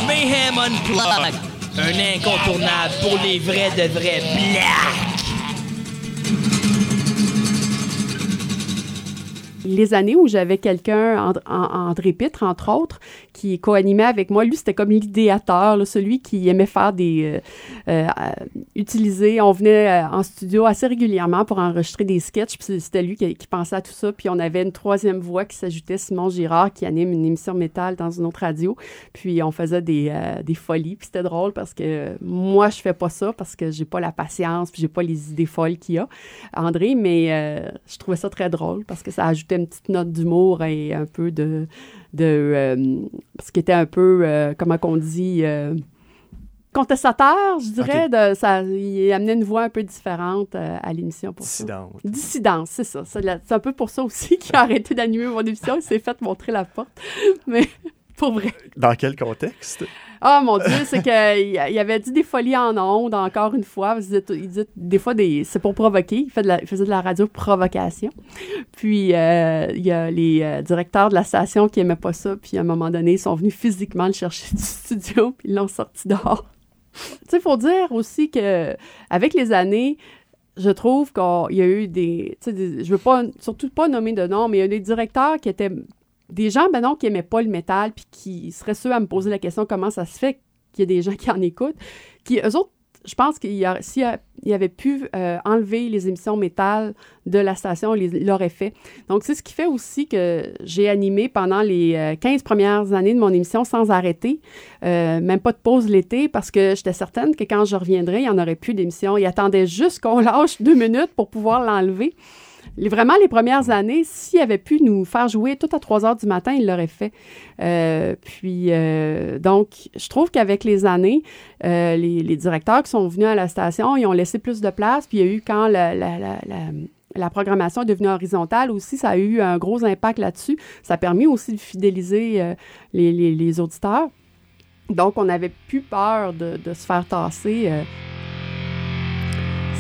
Mayhem Unplugged, un incontournable pour les vrais de vrais black. les années où j'avais quelqu'un, And- An- André Pitre, entre autres, qui co-animait avec moi, lui, c'était comme l'idéateur, celui qui aimait faire des... euh, euh, utiliser, on venait euh, en studio assez régulièrement pour enregistrer des sketchs, puis c'était lui qui, pensait à tout ça, puis on avait une troisième voix qui s'ajoutait, Simon Girard, qui anime une émission métal dans une autre radio, puis on faisait des, des folies, puis c'était drôle parce que moi, je fais pas ça parce que j'ai pas la patience, puis j'ai pas les idées folles qu'il y a, André, mais je trouvais ça très drôle parce que ça ajoutait une petite note d'humour et un peu de... de euh, parce qu'il était un peu, euh, comment qu'on dit... euh, contestataire, je dirais. De, ça, il amenait une voix un peu différente euh, à l'émission pour Dissidente. ça. Dissidence, c'est ça. C'est un peu pour ça aussi qu'il a arrêté d'animer mon émission. Il s'est fait montrer la porte. Mais pour vrai. Dans quel contexte? Ah mon Dieu, c'est qu'il il avait dit des folies en ondes, encore une fois. Il disait, il disait des fois, des, c'est pour provoquer. Il, fait de la- il faisait de la radio provocation. Puis, euh, il y a les euh, directeurs de la station qui n'aimaient pas ça. Puis, à un moment donné, ils sont venus physiquement le chercher du studio, puis ils l'ont sorti dehors. tu sais, il faut dire aussi que avec les années, je trouve qu'il y a eu des, des- Je veux pas, surtout pas nommer de nom, mais il y a des directeurs qui étaient des gens, ben non, qui n'aimaient pas le métal, puis qui seraient ceux à me poser la question comment ça se fait qu'il y a des gens qui en écoutent, qui, eux autres, je pense qu'il y y avait pu euh, enlever les émissions métal de la station, il les- il l'aurait fait. Donc, c'est ce qui fait aussi que j'ai animé pendant les euh, 15 premières années de mon émission sans arrêter, euh, même pas de pause l'été, parce que j'étais certaine que quand je reviendrais, il n'y en aurait plus d'émission. Il attendait juste qu'on lâche deux minutes pour pouvoir l'enlever. Vraiment, les premières années, s'il avait pu nous faire jouer tout à 3 heures du matin, il l'aurait fait. Euh, puis, euh, donc, je trouve qu'avec les années, euh, les, directeurs qui sont venus à la station, ils ont laissé plus de place. Puis, il y a eu quand la, programmation est devenue horizontale aussi, ça a eu un gros impact là-dessus. Ça a permis aussi de fidéliser les, auditeurs. Donc, on n'avait plus peur de se faire tasser.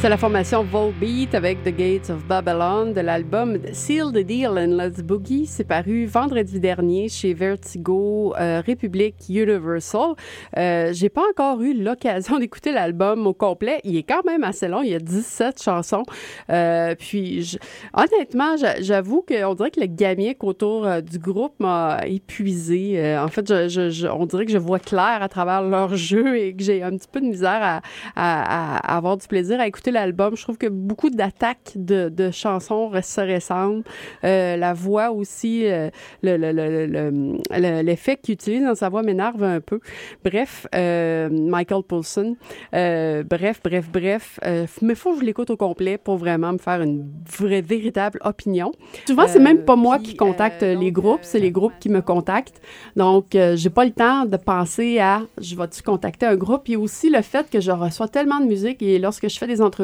C'est la formation Volbeat avec The Gates of Babylon de l'album Seal the Deal and Let's Boogie. C'est paru vendredi dernier chez Vertigo euh, République Universal. Euh, J'ai pas encore eu l'occasion d'écouter l'album au complet. Il est quand même assez long. Il y a 17 chansons. Euh, puis, je- honnêtement, j'a- j'avoue qu'on dirait que le gamique autour euh, du groupe m'a épuisé. Euh, en fait, je- je- on dirait que je vois clair à travers leur jeu et que j'ai un petit peu de misère à, à- à avoir du plaisir à écouter l'album. Je trouve que beaucoup d'attaques de, de chansons se ressemblent. Euh, la voix aussi, euh, le- le- le- le- le- l'effet qu'il utilise dans sa voix m'énerve un peu. Bref, euh, Michael Poulsen. Euh, bref, bref, bref. Mais faut que je l'écoute au complet pour vraiment me faire une vraie, véritable opinion. Souvent, c'est même pas moi qui contacte les groupes, c'est les groupes qui me contactent. Donc, j'ai pas le temps de penser à je vais-tu contacter un groupe? Il y a aussi le fait que je reçois tellement de musique et lorsque je fais des entrevues,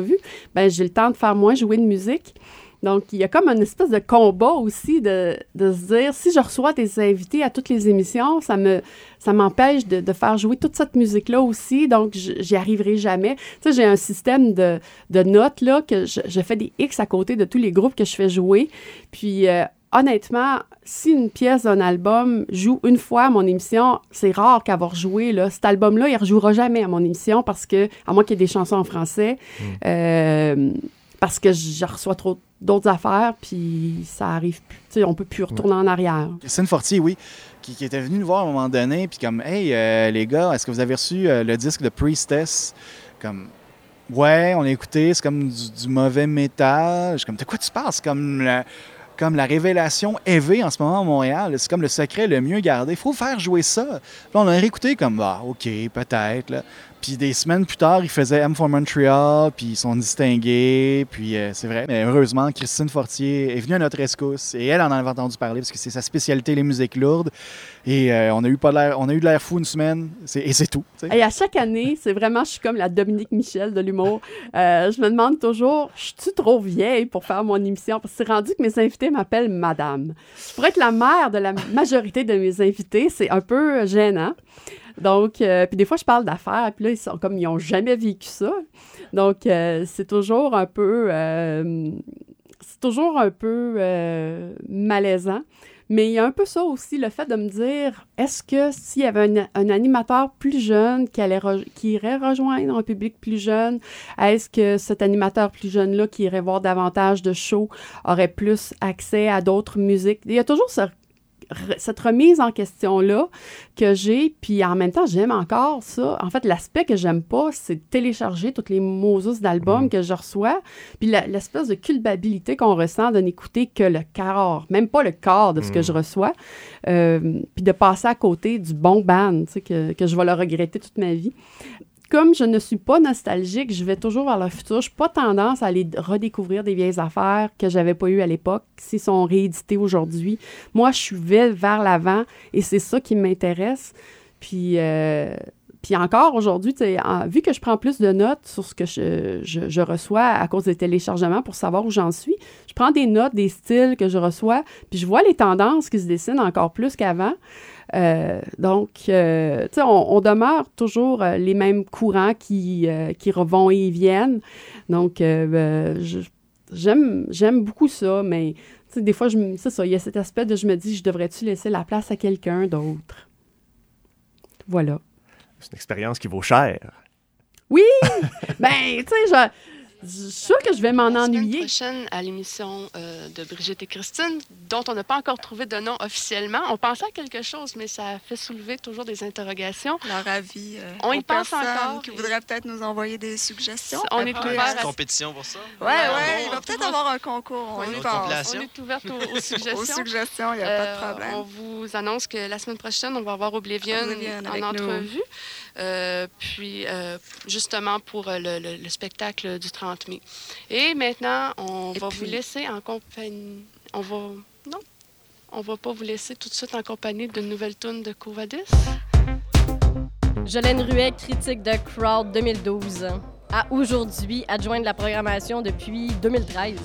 ben, j'ai le temps de faire moins jouer de musique. Donc, il y a comme une espèce de combat aussi de, de se dire, si je reçois des invités à toutes les émissions, ça me ça m'empêche de, de faire jouer toute cette musique-là aussi, donc j'y arriverai jamais. Tu sais, j'ai un système de, de notes, là, que je, je fais des X à côté de tous les groupes que je fais jouer. Puis, euh, honnêtement, si une pièce d'un album joue une fois à mon émission, c'est rare qu'avoir joué, là. Cet album-là, il ne rejouera jamais à mon émission parce que, à moins qu'il y ait des chansons en français, euh, parce que je reçois trop d'autres affaires, puis ça arrive plus. Tu sais, on peut plus retourner en arrière. Christine Fortier, oui, qui, qui était venue nous voir à un moment donné, puis comme, hey, euh, les gars, est-ce que vous avez reçu euh, le disque de Priestess? Comme, ouais, on a écouté, c'est comme du, du mauvais métal. Je suis comme, de quoi tu parles? C'est comme la, comme la révélation EV en ce moment à Montréal. C'est comme le secret le mieux gardé. Il faut faire jouer ça. On a réécouté comme, ah, OK, peut-être. Puis des semaines plus tard, ils faisaient M for Montreal, puis ils sont distingués, puis euh, c'est vrai. Mais heureusement, Christine Fortier est venue à notre rescousse et elle en avait entendu parler parce que c'est sa spécialité, les musiques lourdes. Et euh, on a eu pas on a eu de l'air fou une semaine, et c'est tout. Et à chaque année, c'est vraiment, je suis comme la Dominique Michel de l'humour. Euh, je me demande toujours, je suis trop vieille pour faire mon émission? Parce que c'est rendu que mes invités m'appellent Madame. Pour être la mère de la majorité de mes invités, c'est un peu gênant. Donc, euh, puis des fois, je parle d'affaires, puis là, ils sont comme, ils n'ont jamais vécu ça. Donc, euh, c'est toujours un peu, euh, c'est toujours un peu malaisant. Mais il y a un peu ça aussi, le fait de me dire, est-ce que s'il y avait un, animateur plus jeune qui, allait qui irait rejoindre un public plus jeune, est-ce que cet animateur plus jeune-là qui irait voir davantage de shows aurait plus accès à d'autres musiques? Il y a toujours ce cette remise en question-là que j'ai, puis en même temps, j'aime encore ça. En fait, l'aspect que j'aime pas, c'est de télécharger toutes les Moses d'albums que je reçois, puis l'espèce de culpabilité qu'on ressent de n'écouter que le quart, même pas le quart de ce que je reçois, euh, puis de passer à côté du bon band, tu sais, que, que je vais le regretter toute ma vie comme je ne suis pas nostalgique, je vais toujours vers le futur. Je n'ai pas tendance à aller redécouvrir des vieilles affaires que j'avais pas eues à l'époque, s'ils sont réédités aujourd'hui. Moi, je suis vers l'avant et c'est ça qui m'intéresse. Puis, euh, puis encore aujourd'hui, vu que je prends plus de notes sur ce que je, je- je reçois à cause des téléchargements pour savoir où j'en suis, je prends des notes des styles que je reçois, puis je vois les tendances qui se dessinent encore plus qu'avant. Euh, donc, euh, tu sais, on, on demeure toujours euh, les mêmes courants qui, qui vont et viennent. Donc, je- j'aime, j'aime beaucoup ça, mais tu sais, des fois, je c'est ça, il y a cet aspect de je me dis, je devrais-tu laisser la place à quelqu'un d'autre? Voilà. C'est une expérience qui vaut cher. Oui! ben, tu sais, je, suis sûre que je vais m'en La semaine ennuyer. prochaine, à l'émission euh, de Brigitte et Christine, dont on n'a pas encore trouvé de nom officiellement. On pensait à quelque chose, mais ça fait soulever toujours des interrogations. Leur avis. euh, on y pense encore. qui voudraient peut-être nous envoyer des suggestions. On est ouvert à- compétition pour ça? Ouais, ouais, il va peut-être avoir un concours. On, y pense. On est ouverte aux, aux suggestions. Aux suggestions, il n'y a pas de Euh, problème. On vous annonce que la semaine prochaine, on va avoir Oblivion, Oblivion en avec nous. Euh, puis, euh, justement, pour euh, le, le- le spectacle du 30 mai. Et maintenant, on va vous laisser en compagnie. On va. Non. On va pas vous laisser tout de suite en compagnie d'une nouvelle tune de Covadis. Jolène Ruet, critique de Crowd 2012. À aujourd'hui, adjointe de la programmation depuis 2013.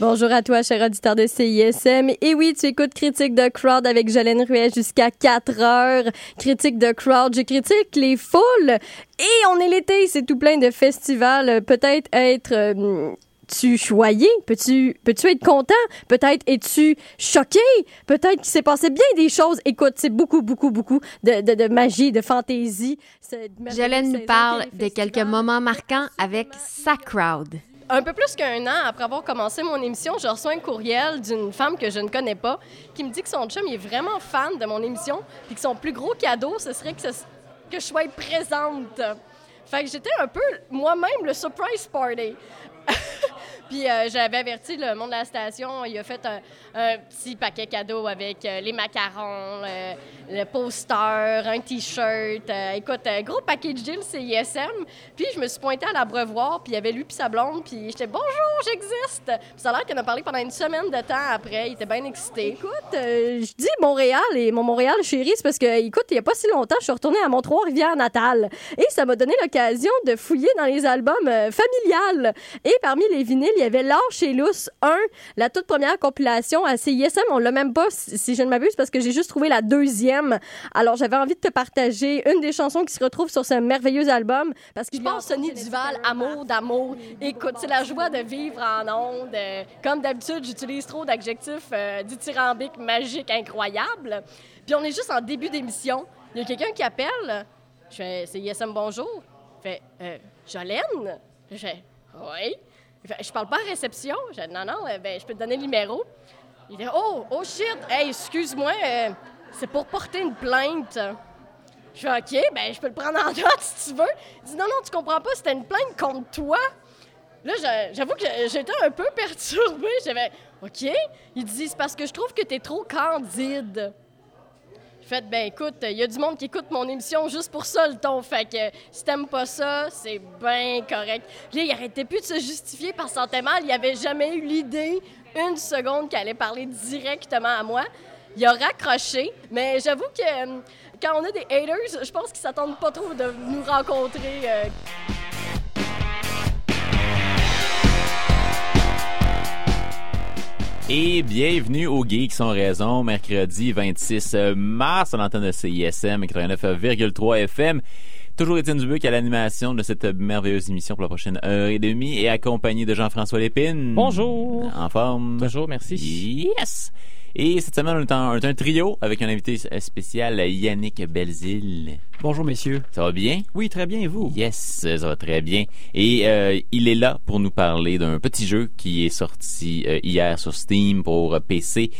Bonjour à toi, cher auditeur de CISM. Et oui, tu écoutes Critique de Crowd avec Jolène Ruet jusqu'à 4 heures. Critique de Crowd, je critique les foules. Et on est l'été, c'est tout plein de festivals. Peut-être être... euh, tu choyé? Peux-tu peux être content? Peut-être es-tu choqué? Peut-être qu'il s'est passé bien des choses. Écoute, c'est beaucoup, beaucoup, beaucoup de, de, de magie, de fantaisie. Jolène nous parle de quelques moments marquants avec sa crowd. Un peu plus qu'un an après avoir commencé mon émission, je reçois un courriel d'une femme que je ne connais pas qui me dit que son chum est vraiment fan de mon émission et que son plus gros cadeau, ce serait que je sois présente. Fait que j'étais un peu moi-même le surprise party. Puis euh, j'avais averti le monde de la station. Il a fait un, petit paquet cadeau avec euh, les macarons, euh, le poster, un T-shirt. Écoute, un gros paquet de Gilles CISM. Puis je me suis pointée à l'abreuvoir, puis il y avait lui puis sa blonde. Puis j'étais « Bonjour, j'existe! » Puis ça a l'air qu'on a parlé pendant une semaine de temps après. Il était bien excité. Écoute, je dis Montréal et mon Montréal chéri, c'est parce que, écoute, il n'y a pas si longtemps, je suis retournée à mon Trois-Rivières natale. Et ça m'a donné l'occasion de fouiller dans les albums familiales. Et parmi les vinyles, il y avait L'Or chez Lousse 1, la toute première compilation à CISM. On l'a même pas, si je ne m'abuse, parce que j'ai juste trouvé la deuxième. Alors, j'avais envie de te partager une des chansons qui se retrouve sur ce merveilleux album. Parce que je pense Sonny Duval, Amour d'amour. Écoute, c'est la joie de vivre en ondes. Euh, comme d'habitude, j'utilise trop d'adjectifs euh, dithyrambiques, magiques, incroyables. Puis on est juste en début d'émission. Il y a quelqu'un qui appelle. Je fais, c'est ISM Bonjour. Je fais, euh, Jolène? Je fais, oui. Je parle pas à réception. Je fais, non, non, euh, ben, je peux te donner le numéro. Il dit, oh, oh shit, hey, excuse-moi, euh, c'est pour porter une plainte. Je fais, OK, ben, je peux le prendre en note si tu veux. Il dit, non, non, tu comprends pas, c'était une plainte contre toi. Là, j'a- j'avoue que j'étais un peu perturbée. J'avais, OK. Il dit, c'est parce que je trouve que t'es trop candide. Fait, ben écoute, il y a du monde qui écoute mon émission juste pour ça, le ton. Fait que si t'aimes pas ça, c'est bien correct. Là, il arrêtait plus de se justifier par sentait mal. Il avait jamais eu l'idée, une seconde, qu'elle allait parler directement à moi. Il a raccroché, mais j'avoue que euh, quand on a des haters, je pense qu'ils s'attendent pas trop de nous rencontrer. euh, Et bienvenue aux Geeks sont raison, mercredi 26 mars à l'antenne de CISM 89,3 FM. Toujours Étienne Dubuc à l'animation de cette merveilleuse émission pour la prochaine heure et demie et accompagné de Jean-François Lépine. Bonjour. En forme. Bonjour, merci. Yes. Et cette semaine, on est, en- on est un trio avec un invité spécial, Yannick Belzile. Bonjour, messieurs. Ça va bien? Oui, très bien, et vous? Yes, ça va très bien. Et euh, il est là pour nous parler d'un petit jeu qui est sorti euh, hier sur Steam pour euh, PC.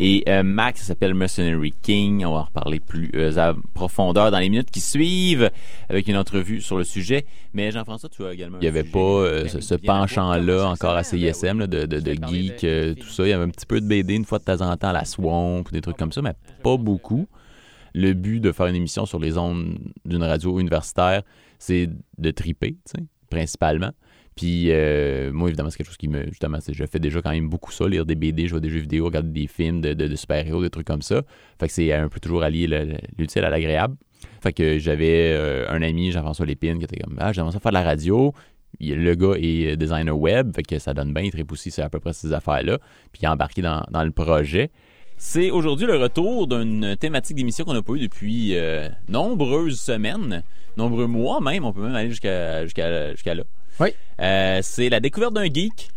Et euh, Max, ça s'appelle Mercenary King. On va en reparler plus euh, à profondeur dans les minutes qui suivent avec une entrevue sur le sujet. Mais Jean-François, tu as également... Il n'y avait pas euh, ce, ce penchant-là encore à CISM là, de, de, de geek, euh, tout ça. Il y avait un petit peu de BD une fois de temps en temps à la Swamp, des trucs comme ça, mais pas beaucoup le but de faire une émission sur les ondes d'une radio universitaire, c'est de triper, principalement. Puis euh, moi, évidemment, c'est quelque chose qui me. Justement, c'est- je fais déjà quand même beaucoup ça, lire des BD, jouer des jeux vidéo, regarder des films de, de- super-héros, des trucs comme ça. Fait que c'est un peu toujours allier le- le- l'utile à l'agréable. Fait que j'avais euh, un ami, Jean-François Lépine, qui était comme Ah, j'aimerais ça faire de la radio. Le gars est designer web, fait que ça donne bien, il tripe aussi sur à peu près ces affaires-là. Puis il est embarqué dans, dans le projet. C'est aujourd'hui le retour d'une thématique d'émission qu'on n'a pas eu depuis euh, nombreuses semaines, nombreux mois même, on peut même aller jusqu'à jusqu'à là. Oui. Euh, c'est la découverte d'un geek.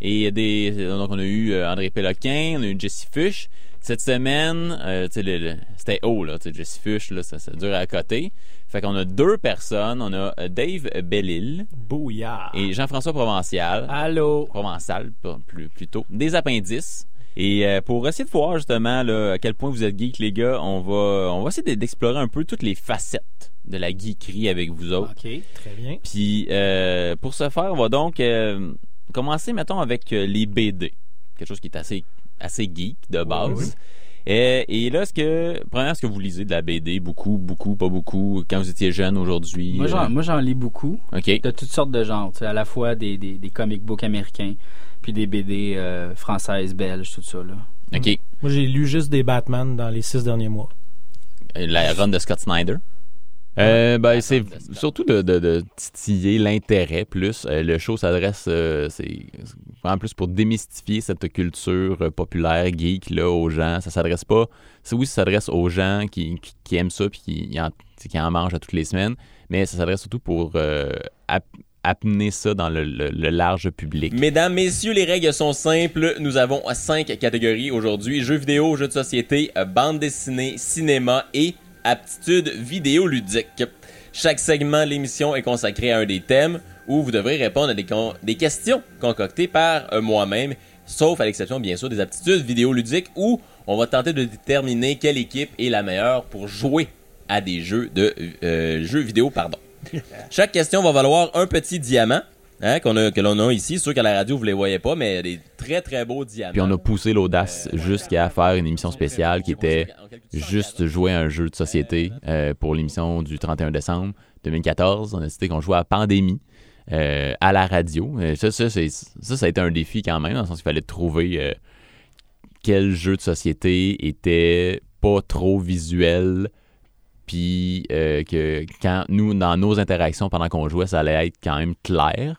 Et des donc on a eu euh, André Péloquin, on a eu Jesse Fush. Cette semaine, euh, c'était haut là, Jesse Fush là, ça, ça dure à côté. Fait qu'on a deux personnes, on a Dave Bellil. Bouillard. Et Jean-François Provençal. Allô? Provençal, plus, plutôt. Des appendices. Et euh, pour essayer de voir justement là, à quel point vous êtes geek, les gars, on va, on va essayer d'explorer un peu toutes les facettes de la geekerie avec vous autres. OK, très bien. Puis euh, pour ce faire, on va donc euh, commencer, mettons, avec euh, les BD. Quelque chose qui est assez, assez geek de base. oui. Et là, est-ce que, premièrement, est-ce que vous lisez de la BD? Beaucoup, beaucoup, pas beaucoup? Quand vous étiez jeune aujourd'hui? Moi, j'en, lis beaucoup. OK. De toutes sortes de genres. tu sais, À la fois des, des, des comic books américains, puis des BD euh, françaises, belges, tout ça. Là. OK. Moi, j'ai lu juste des Batman dans les six derniers mois. La run de Scott Snyder. Euh, ben, c'est surtout de, de- de titiller l'intérêt plus. Euh, le show s'adresse, euh, c'est vraiment plus pour démystifier cette culture euh, populaire, geek, là, aux gens. Ça s'adresse pas. c'est- oui, ça s'adresse aux gens qui, qui- qui aiment ça puis qui en, qui en mangent à toutes les semaines, mais ça s'adresse surtout pour ap- amener ça dans le, le- le large public. Mesdames, messieurs, les règles sont simples. Nous avons cinq catégories aujourd'hui. Jeux vidéo, jeux de société, bande dessinée, cinéma et aptitudes vidéoludiques. Chaque segment de l'émission est consacré à un des thèmes où vous devrez répondre à des, questions concoctées par euh, moi-même, sauf à l'exception bien sûr des aptitudes vidéoludiques où on va tenter de déterminer quelle équipe est la meilleure pour jouer à des jeux de euh, jeux vidéo, pardon. Chaque question va valoir un petit diamant. Hein, qu'on a, que l'on a ici, sûr qu'à la radio vous les voyez pas, mais des très très beaux diamants. Puis on a poussé l'audace jusqu'à faire une émission spéciale qui était juste jouer à un jeu de société euh, pour l'émission du 31 décembre 2014. On a décidé qu'on jouait à Pandémie euh, à la radio. Euh, ça, ça, c'est- ça, ça a été un défi quand même, dans le sens qu'il fallait trouver euh, quel jeu de société était pas trop visuel, puis euh, que quand nous, dans nos interactions pendant qu'on jouait, ça allait être quand même clair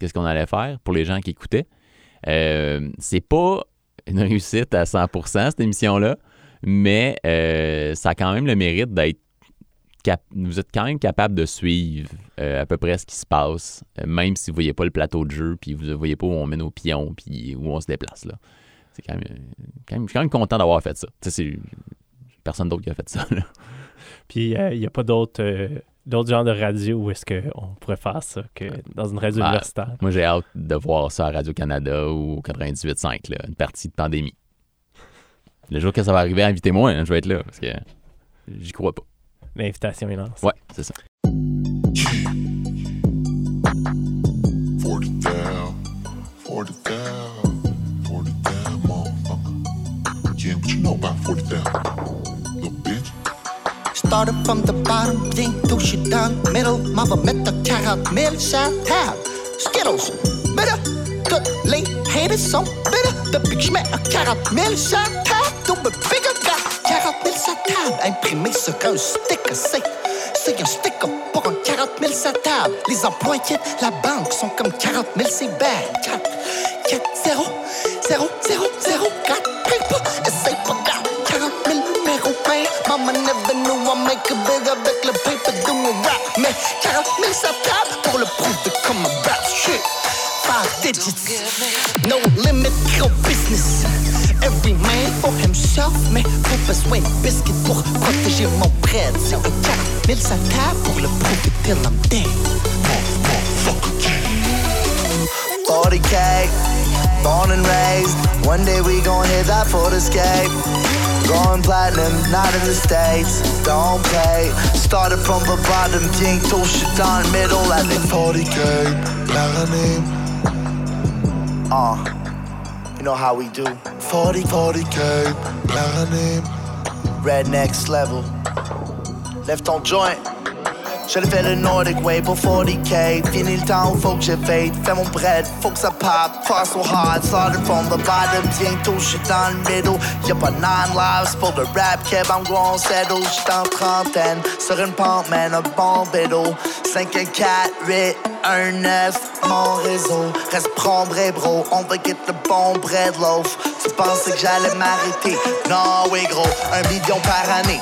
qu'est-ce qu'on allait faire pour les gens qui écoutaient. Euh, c'est pas une réussite à 100% cette émission-là, mais euh, ça a quand même le mérite d'être cap- vous êtes quand même capable de suivre euh, à peu près ce qui se passe, même si vous voyez pas le plateau de jeu, puis vous ne voyez pas où on met nos pions, puis où on se déplace là. C'est quand même, quand même- je suis quand même content d'avoir fait ça. C'est- personne d'autre qui a fait ça. Puis il n'y a pas d'autres d'autres genres de radio où est-ce qu'on pourrait faire ça que dans une radio Ben, universitaire? moi, j'ai hâte de voir ça à Radio-Canada ou au 98.5, là, une partie de pandémie. Le jour que ça va arriver, invitez-moi, hein, je vais être là, parce que j'y crois pas. L'invitation est lancée. Ouais, c'est ça. 40 down, 40 down, 40 down, motherfucker. Yeah, what you know about 40 down, little bitch? Started from the bottom, bien touché dans le middle. M'en va mettre 40 000 sur la table. Skittles, bitter. Tous les haters sont bitter. Depuis que je mets un 40 000 sur la table, double bigger got 40 000 sur la table. Imprimé sur un sticker, c'est, c'est un sticker pour un 40 000 sur la table. Les employés de la banque sont comme 40 000, c'est bad. 4, 4, 0, 0, 0, 0, 4, a big avec le paper doing rap. Mais 40 000 ça table pour le prouver comme un rap shit. Five digits, no limit, gros business. Every man for himself, mais pas besoin de biscuit pour protéger mon bread. C'est un 40 000 ça table pour le prouver till I'm dead. 40k, born and raised. One day we gon' hit that the skate. Going platinum, not in the States. Don't play. Started from the bottom, bien touché dans le middle avec 40k, l'année. Uh, you know how we do. 40, 40k, l'année. red next level. Left on joint. J'allais fait le Nordic Way pour 40k. Fini le temps, faut que j'évade. Fais mon bread, faut que ça pop. Pas so hard, started from the bottom. Bientôt, j'suis dans le middle. Y'a pas nine lives pour le rap, keb, I'm gon' settle. J'suis en trentaine, sur une pente, man, un bon bédo. 5, 1, 4, 8, 1, 9, mon réseau. Reste et bro, on va get le bon bread loaf. Tu pensais que j'allais m'arrêter? Non, oui, gros, un million par année.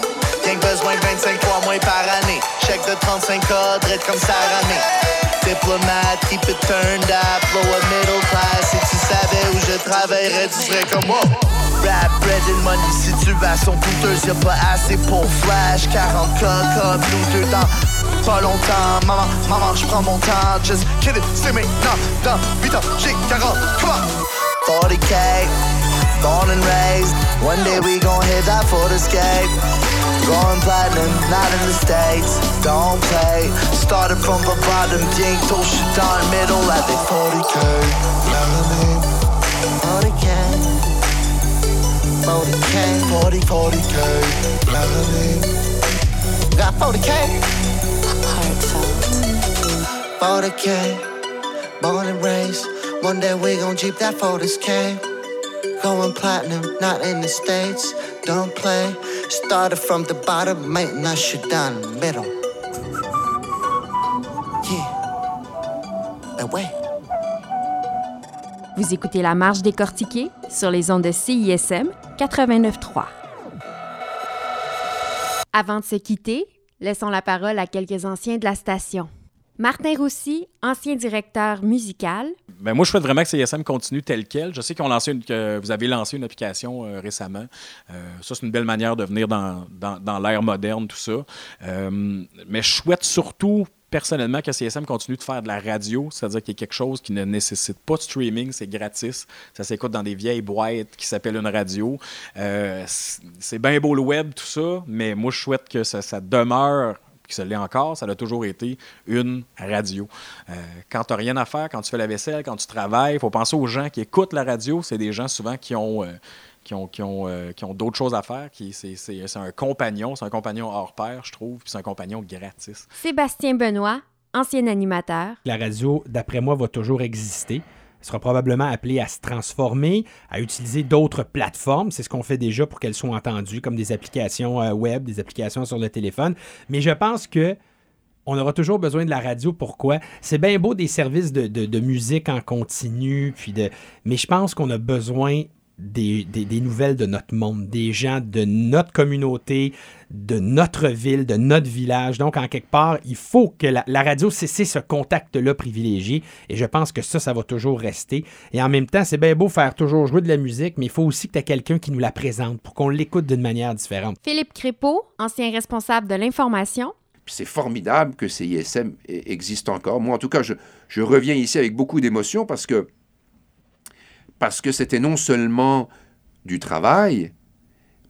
Rien besoin de 25 fois moins par année. Chèque de 35 cas, dread comme Sarah May. Diplomate, keep it turned up, lower middle class. Si tu savais où je travaillerais, tu serais comme moi. Rap, bread and money, situation douteuse, y'a pas assez pour flash. 40 cas, blue dans pas longtemps. Maman, maman, j'prends mon temps. Just kidding, c'est maintenant. Dans 8 ans, j'ai 40, come on. 40k, born and raised. One day we gon' hit that for the. Going platinum, not in the States. Don't play. Started from the bottom, j'suis dans le middle avec 40k, l'année. 40k. 40k. 40, 40k, l'année. Got 40k. Heartfelt. 40k, born and raised. One day we gon' jeep that 40k. Going platinum, not in the States. Don't play. From the bottom, middle. Vous écoutez La Marche décortiquée sur les ondes de CISM 89.3. Avant de se quitter, laissons la parole à quelques anciens de la station. Martin Roussy, ancien directeur musical. Ben moi, je souhaite vraiment que CSM continue tel quel. Je sais lancé une- que vous avez lancé une application euh, récemment. Euh, ça, c'est une belle manière de venir dans, dans, dans l'ère moderne, tout ça. Euh, mais je souhaite surtout, personnellement, que CSM continue de faire de la radio, c'est-à-dire qu'il y ait quelque chose qui ne nécessite pas de streaming, c'est gratis. Ça s'écoute dans des vieilles boîtes qui s'appellent une radio. C'est bien beau le web, tout ça, mais moi, je souhaite que ça demeure qui se l'est encore, ça a toujours été une radio. Euh, quand tu n'as rien à faire, quand tu fais la vaisselle, quand tu travailles, il faut penser aux gens qui écoutent la radio. C'est des gens souvent qui ont, euh, qui ont, qui ont, euh, qui ont d'autres choses à faire. Qui, c'est, c'est- c'est un compagnon, c'est un compagnon hors pair, je trouve, puis c'est un compagnon gratis. Sébastien Benoît, ancien animateur. La radio, d'après moi, va toujours exister. Elle sera probablement appelée à se transformer, à utiliser d'autres plateformes. C'est ce qu'on fait déjà pour qu'elles soient entendues, comme des applications euh, web, des applications sur le téléphone. Mais je pense que on aura toujours besoin de la radio. Pourquoi? C'est bien beau des services de, de- de musique en continu, puis de... mais je pense qu'on a besoin des, des- des nouvelles de notre monde, des gens de notre communauté, de notre ville, de notre village. Donc, en quelque part, il faut que la, la radio, c'est c'est ce contact-là privilégié. Et je pense que ça, ça va toujours rester. Et en même temps, c'est bien beau faire toujours jouer de la musique, mais il faut aussi que tu aies quelqu'un qui nous la présente pour qu'on l'écoute d'une manière différente. Philippe Crépeau, ancien responsable de l'information. Puis c'est formidable que CISM e- existe encore. Moi, en tout cas, je, je reviens ici avec beaucoup d'émotion parce que parce que c'était non seulement du travail,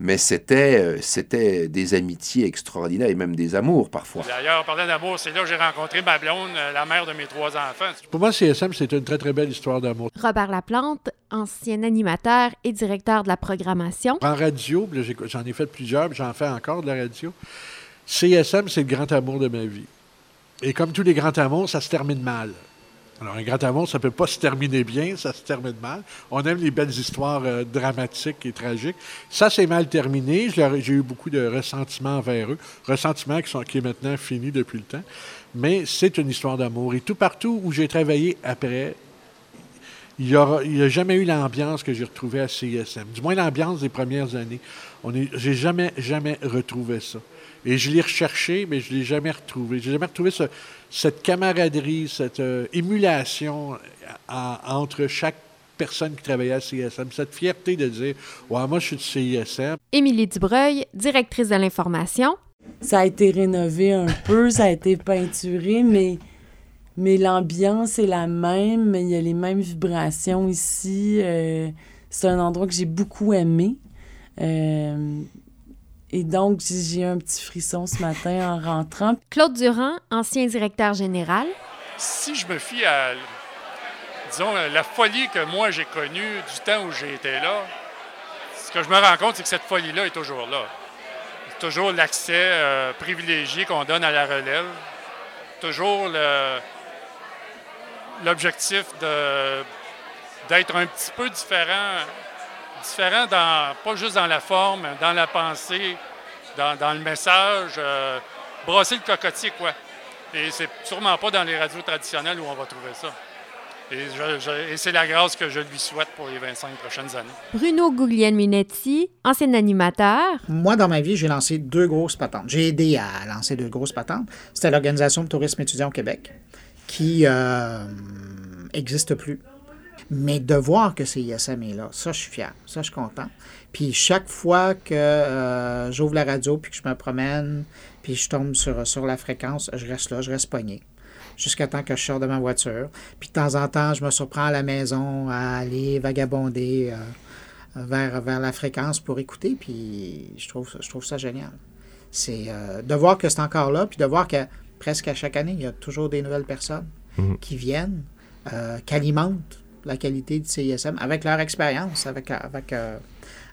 mais c'était euh, c'était des amitiés extraordinaires et même des amours parfois. D'ailleurs, en parlant d'amour, c'est là que j'ai rencontré ma blonde, euh, la mère de mes trois enfants. Pour moi, CSM, c'est une très, très belle histoire d'amour. Robert Laplante, ancien animateur et directeur de la programmation. En radio, j'en ai fait plusieurs, puis j'en fais encore de la radio. CSM, c'est le grand amour de ma vie. Et comme tous les grands amours, ça se termine mal. Alors, un grand amour, ça peut pas se terminer bien, ça se termine mal. On aime les belles histoires euh, dramatiques et tragiques. Ça, c'est mal terminé. Je J'ai eu beaucoup de ressentiments envers eux. Ressentiments qui, sont, maintenant fini depuis le temps. Mais c'est une histoire d'amour. Et tout partout où j'ai travaillé après, il n'y a jamais eu l'ambiance que j'ai retrouvée à CISM. Du moins, l'ambiance des premières années. On j'ai jamais, jamais retrouvé ça. Et je l'ai recherché, mais je ne l'ai jamais retrouvé. J'ai jamais retrouvé ce- cette camaraderie, cette euh, émulation en- entre chaque personne qui travaillait à CISM, cette fierté de dire Ouais, moi, je suis de CISM. Émilie Dubreuil, directrice de l'information. Ça a été rénové un peu, ça a été peinturé, mais, mais l'ambiance est la même. Il y a les mêmes vibrations ici. euh, c'est un endroit que j'ai beaucoup aimé. Euh, et donc, j'ai j'ai eu un petit frisson ce matin en rentrant. Claude Durand, ancien directeur général. Si je me fie à, disons, la folie que moi j'ai connue du temps où j'étais là, ce que je me rends compte, c'est que cette folie-là est toujours là. Toujours l'accès euh, privilégié qu'on donne à la relève. Toujours l'objectif de, d'être un petit peu différent, différent dans, pas juste dans la forme, dans la pensée, dans, dans le message, euh, brasser le cocotier, quoi. Et c'est sûrement pas dans les radios traditionnelles où on va trouver ça. Et, c'est la grâce que je lui souhaite pour les 25 prochaines années. Bruno Guglielminetti, ancien animateur. Moi, dans ma vie, j'ai lancé deux grosses patentes. J'ai aidé à lancer deux grosses patentes. C'était l'Organisation de tourisme étudiant au Québec, qui n'existe plus. Mais de voir que CISM est là, ça, je suis fier. Ça, je suis content. Puis chaque fois que euh, j'ouvre la radio, puis que je me promène, puis je tombe sur, sur la fréquence, je reste là, je reste pogné. Jusqu'à temps que je sors de ma voiture. Puis de temps en temps, je me surprends à la maison à aller vagabonder euh, vers, vers la fréquence pour écouter. Puis je trouve, je trouve ça génial. C'est euh, de voir que c'est encore là, puis de voir que presque à chaque année, il y a toujours des nouvelles personnes Mhm. qui viennent, euh, qui alimentent la qualité du CISM avec leur expérience, avec, avec, euh,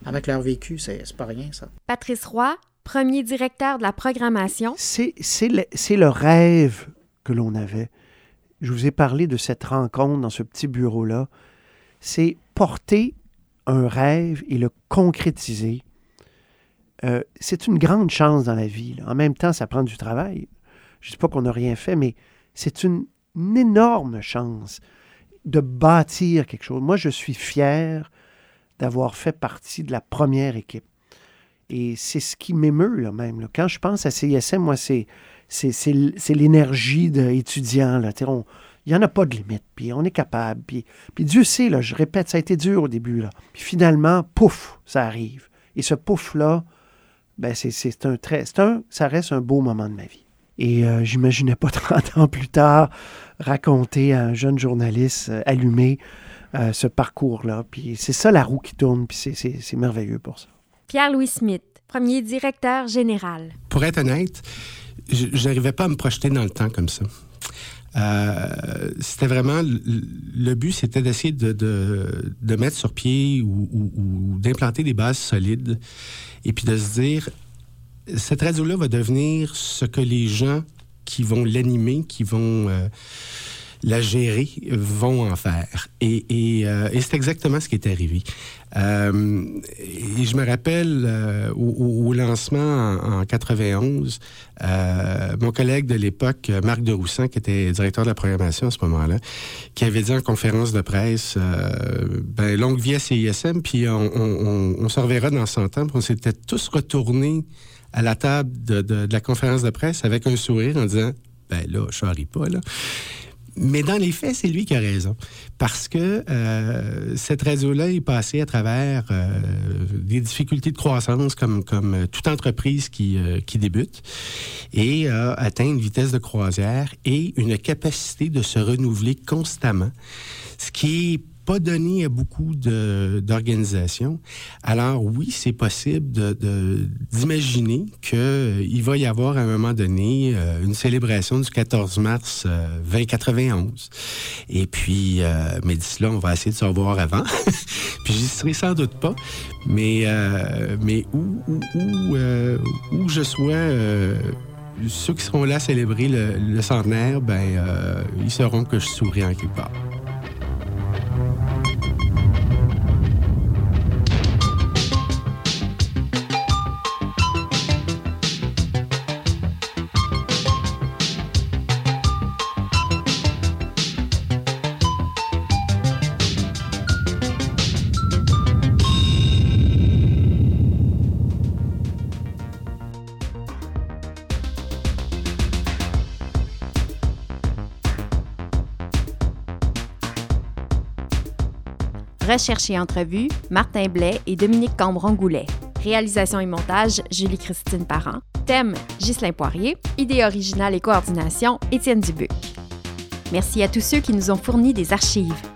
avec leur vécu. C'est pas rien, ça. Patrice Roy, premier directeur de la programmation. C'est c'est le, c'est le rêve que l'on avait. Je vous ai parlé de cette rencontre dans ce petit bureau-là. C'est porter un rêve et le concrétiser. Euh, c'est une grande chance dans la vie. là. En même temps, ça prend du travail. Je ne dis pas qu'on n'a rien fait, mais c'est une, une énorme chance de bâtir quelque chose. Moi, je suis fier d'avoir fait partie de la première équipe. Et c'est ce qui m'émeut, là, même. Quand je pense à CISM, moi, c'est, l'énergie d'étudiant. Il n'y en a pas de limite. Puis on est capable. Puis, puis Dieu sait, là, je répète, ça a été dur au début. Là. Puis finalement, pouf, ça arrive. Et ce pouf-là, ben, c'est, un très, un, ça reste un beau moment de ma vie. Et euh, j'imaginais pas 30 ans plus tard raconter à un jeune journaliste euh, allumé euh, ce parcours-là. Puis c'est ça la roue qui tourne, puis c'est, c'est, c'est merveilleux pour ça. Pierre-Louis Smith, premier directeur général. Pour être honnête, n'arrivais pas à me projeter dans le temps comme ça. Euh, c'était vraiment le- le but, c'était d'essayer de, de, de mettre sur pied ou, ou- ou d'implanter des bases solides et puis de se dire cette radio-là va devenir ce que les gens qui vont l'animer, qui vont euh, la gérer vont en faire. Euh, et c'est exactement ce qui est arrivé. Euh, et je me rappelle au, lancement en, en 91, euh, mon collègue de l'époque, Marc de Roussan, qui était directeur de la programmation à ce moment-là, qui avait dit en conférence de presse, ben, longue vie à CISM, puis on, on, on se reverra dans 100 ans. Puis on s'était tous retournés à la table de, la conférence de presse avec un sourire en disant, ben là, je charrie pas, là. Mais dans les faits, c'est lui qui a raison. Parce que euh, cette radio-là est passée à travers euh, des difficultés de croissance comme, comme toute entreprise qui, euh, qui débute et a atteint une vitesse de croisière et une capacité de se renouveler constamment, ce qui pas donné à beaucoup d'organisations. Alors oui, c'est possible d'imaginer qu'il euh, va y avoir à un moment donné euh, une célébration du 14 mars euh, 2091. Et puis, euh, mais d'ici là, on va essayer de se revoir avant. puis j'y serai sans doute pas. Mais, euh, mais où, où, où, je sois ceux qui seront là à célébrer le, centenaire, ben, euh, ils sauront que je souris en quelque part. Mm-hmm. Recherche et entrevue, Martin Blais et Dominique Cambron-Goulet. Réalisation et montage, Julie-Christine Parent. Thème, Ghislain Poirier. Idée originale et coordination, Étienne Dubuc. Merci à tous ceux qui nous ont fourni des archives.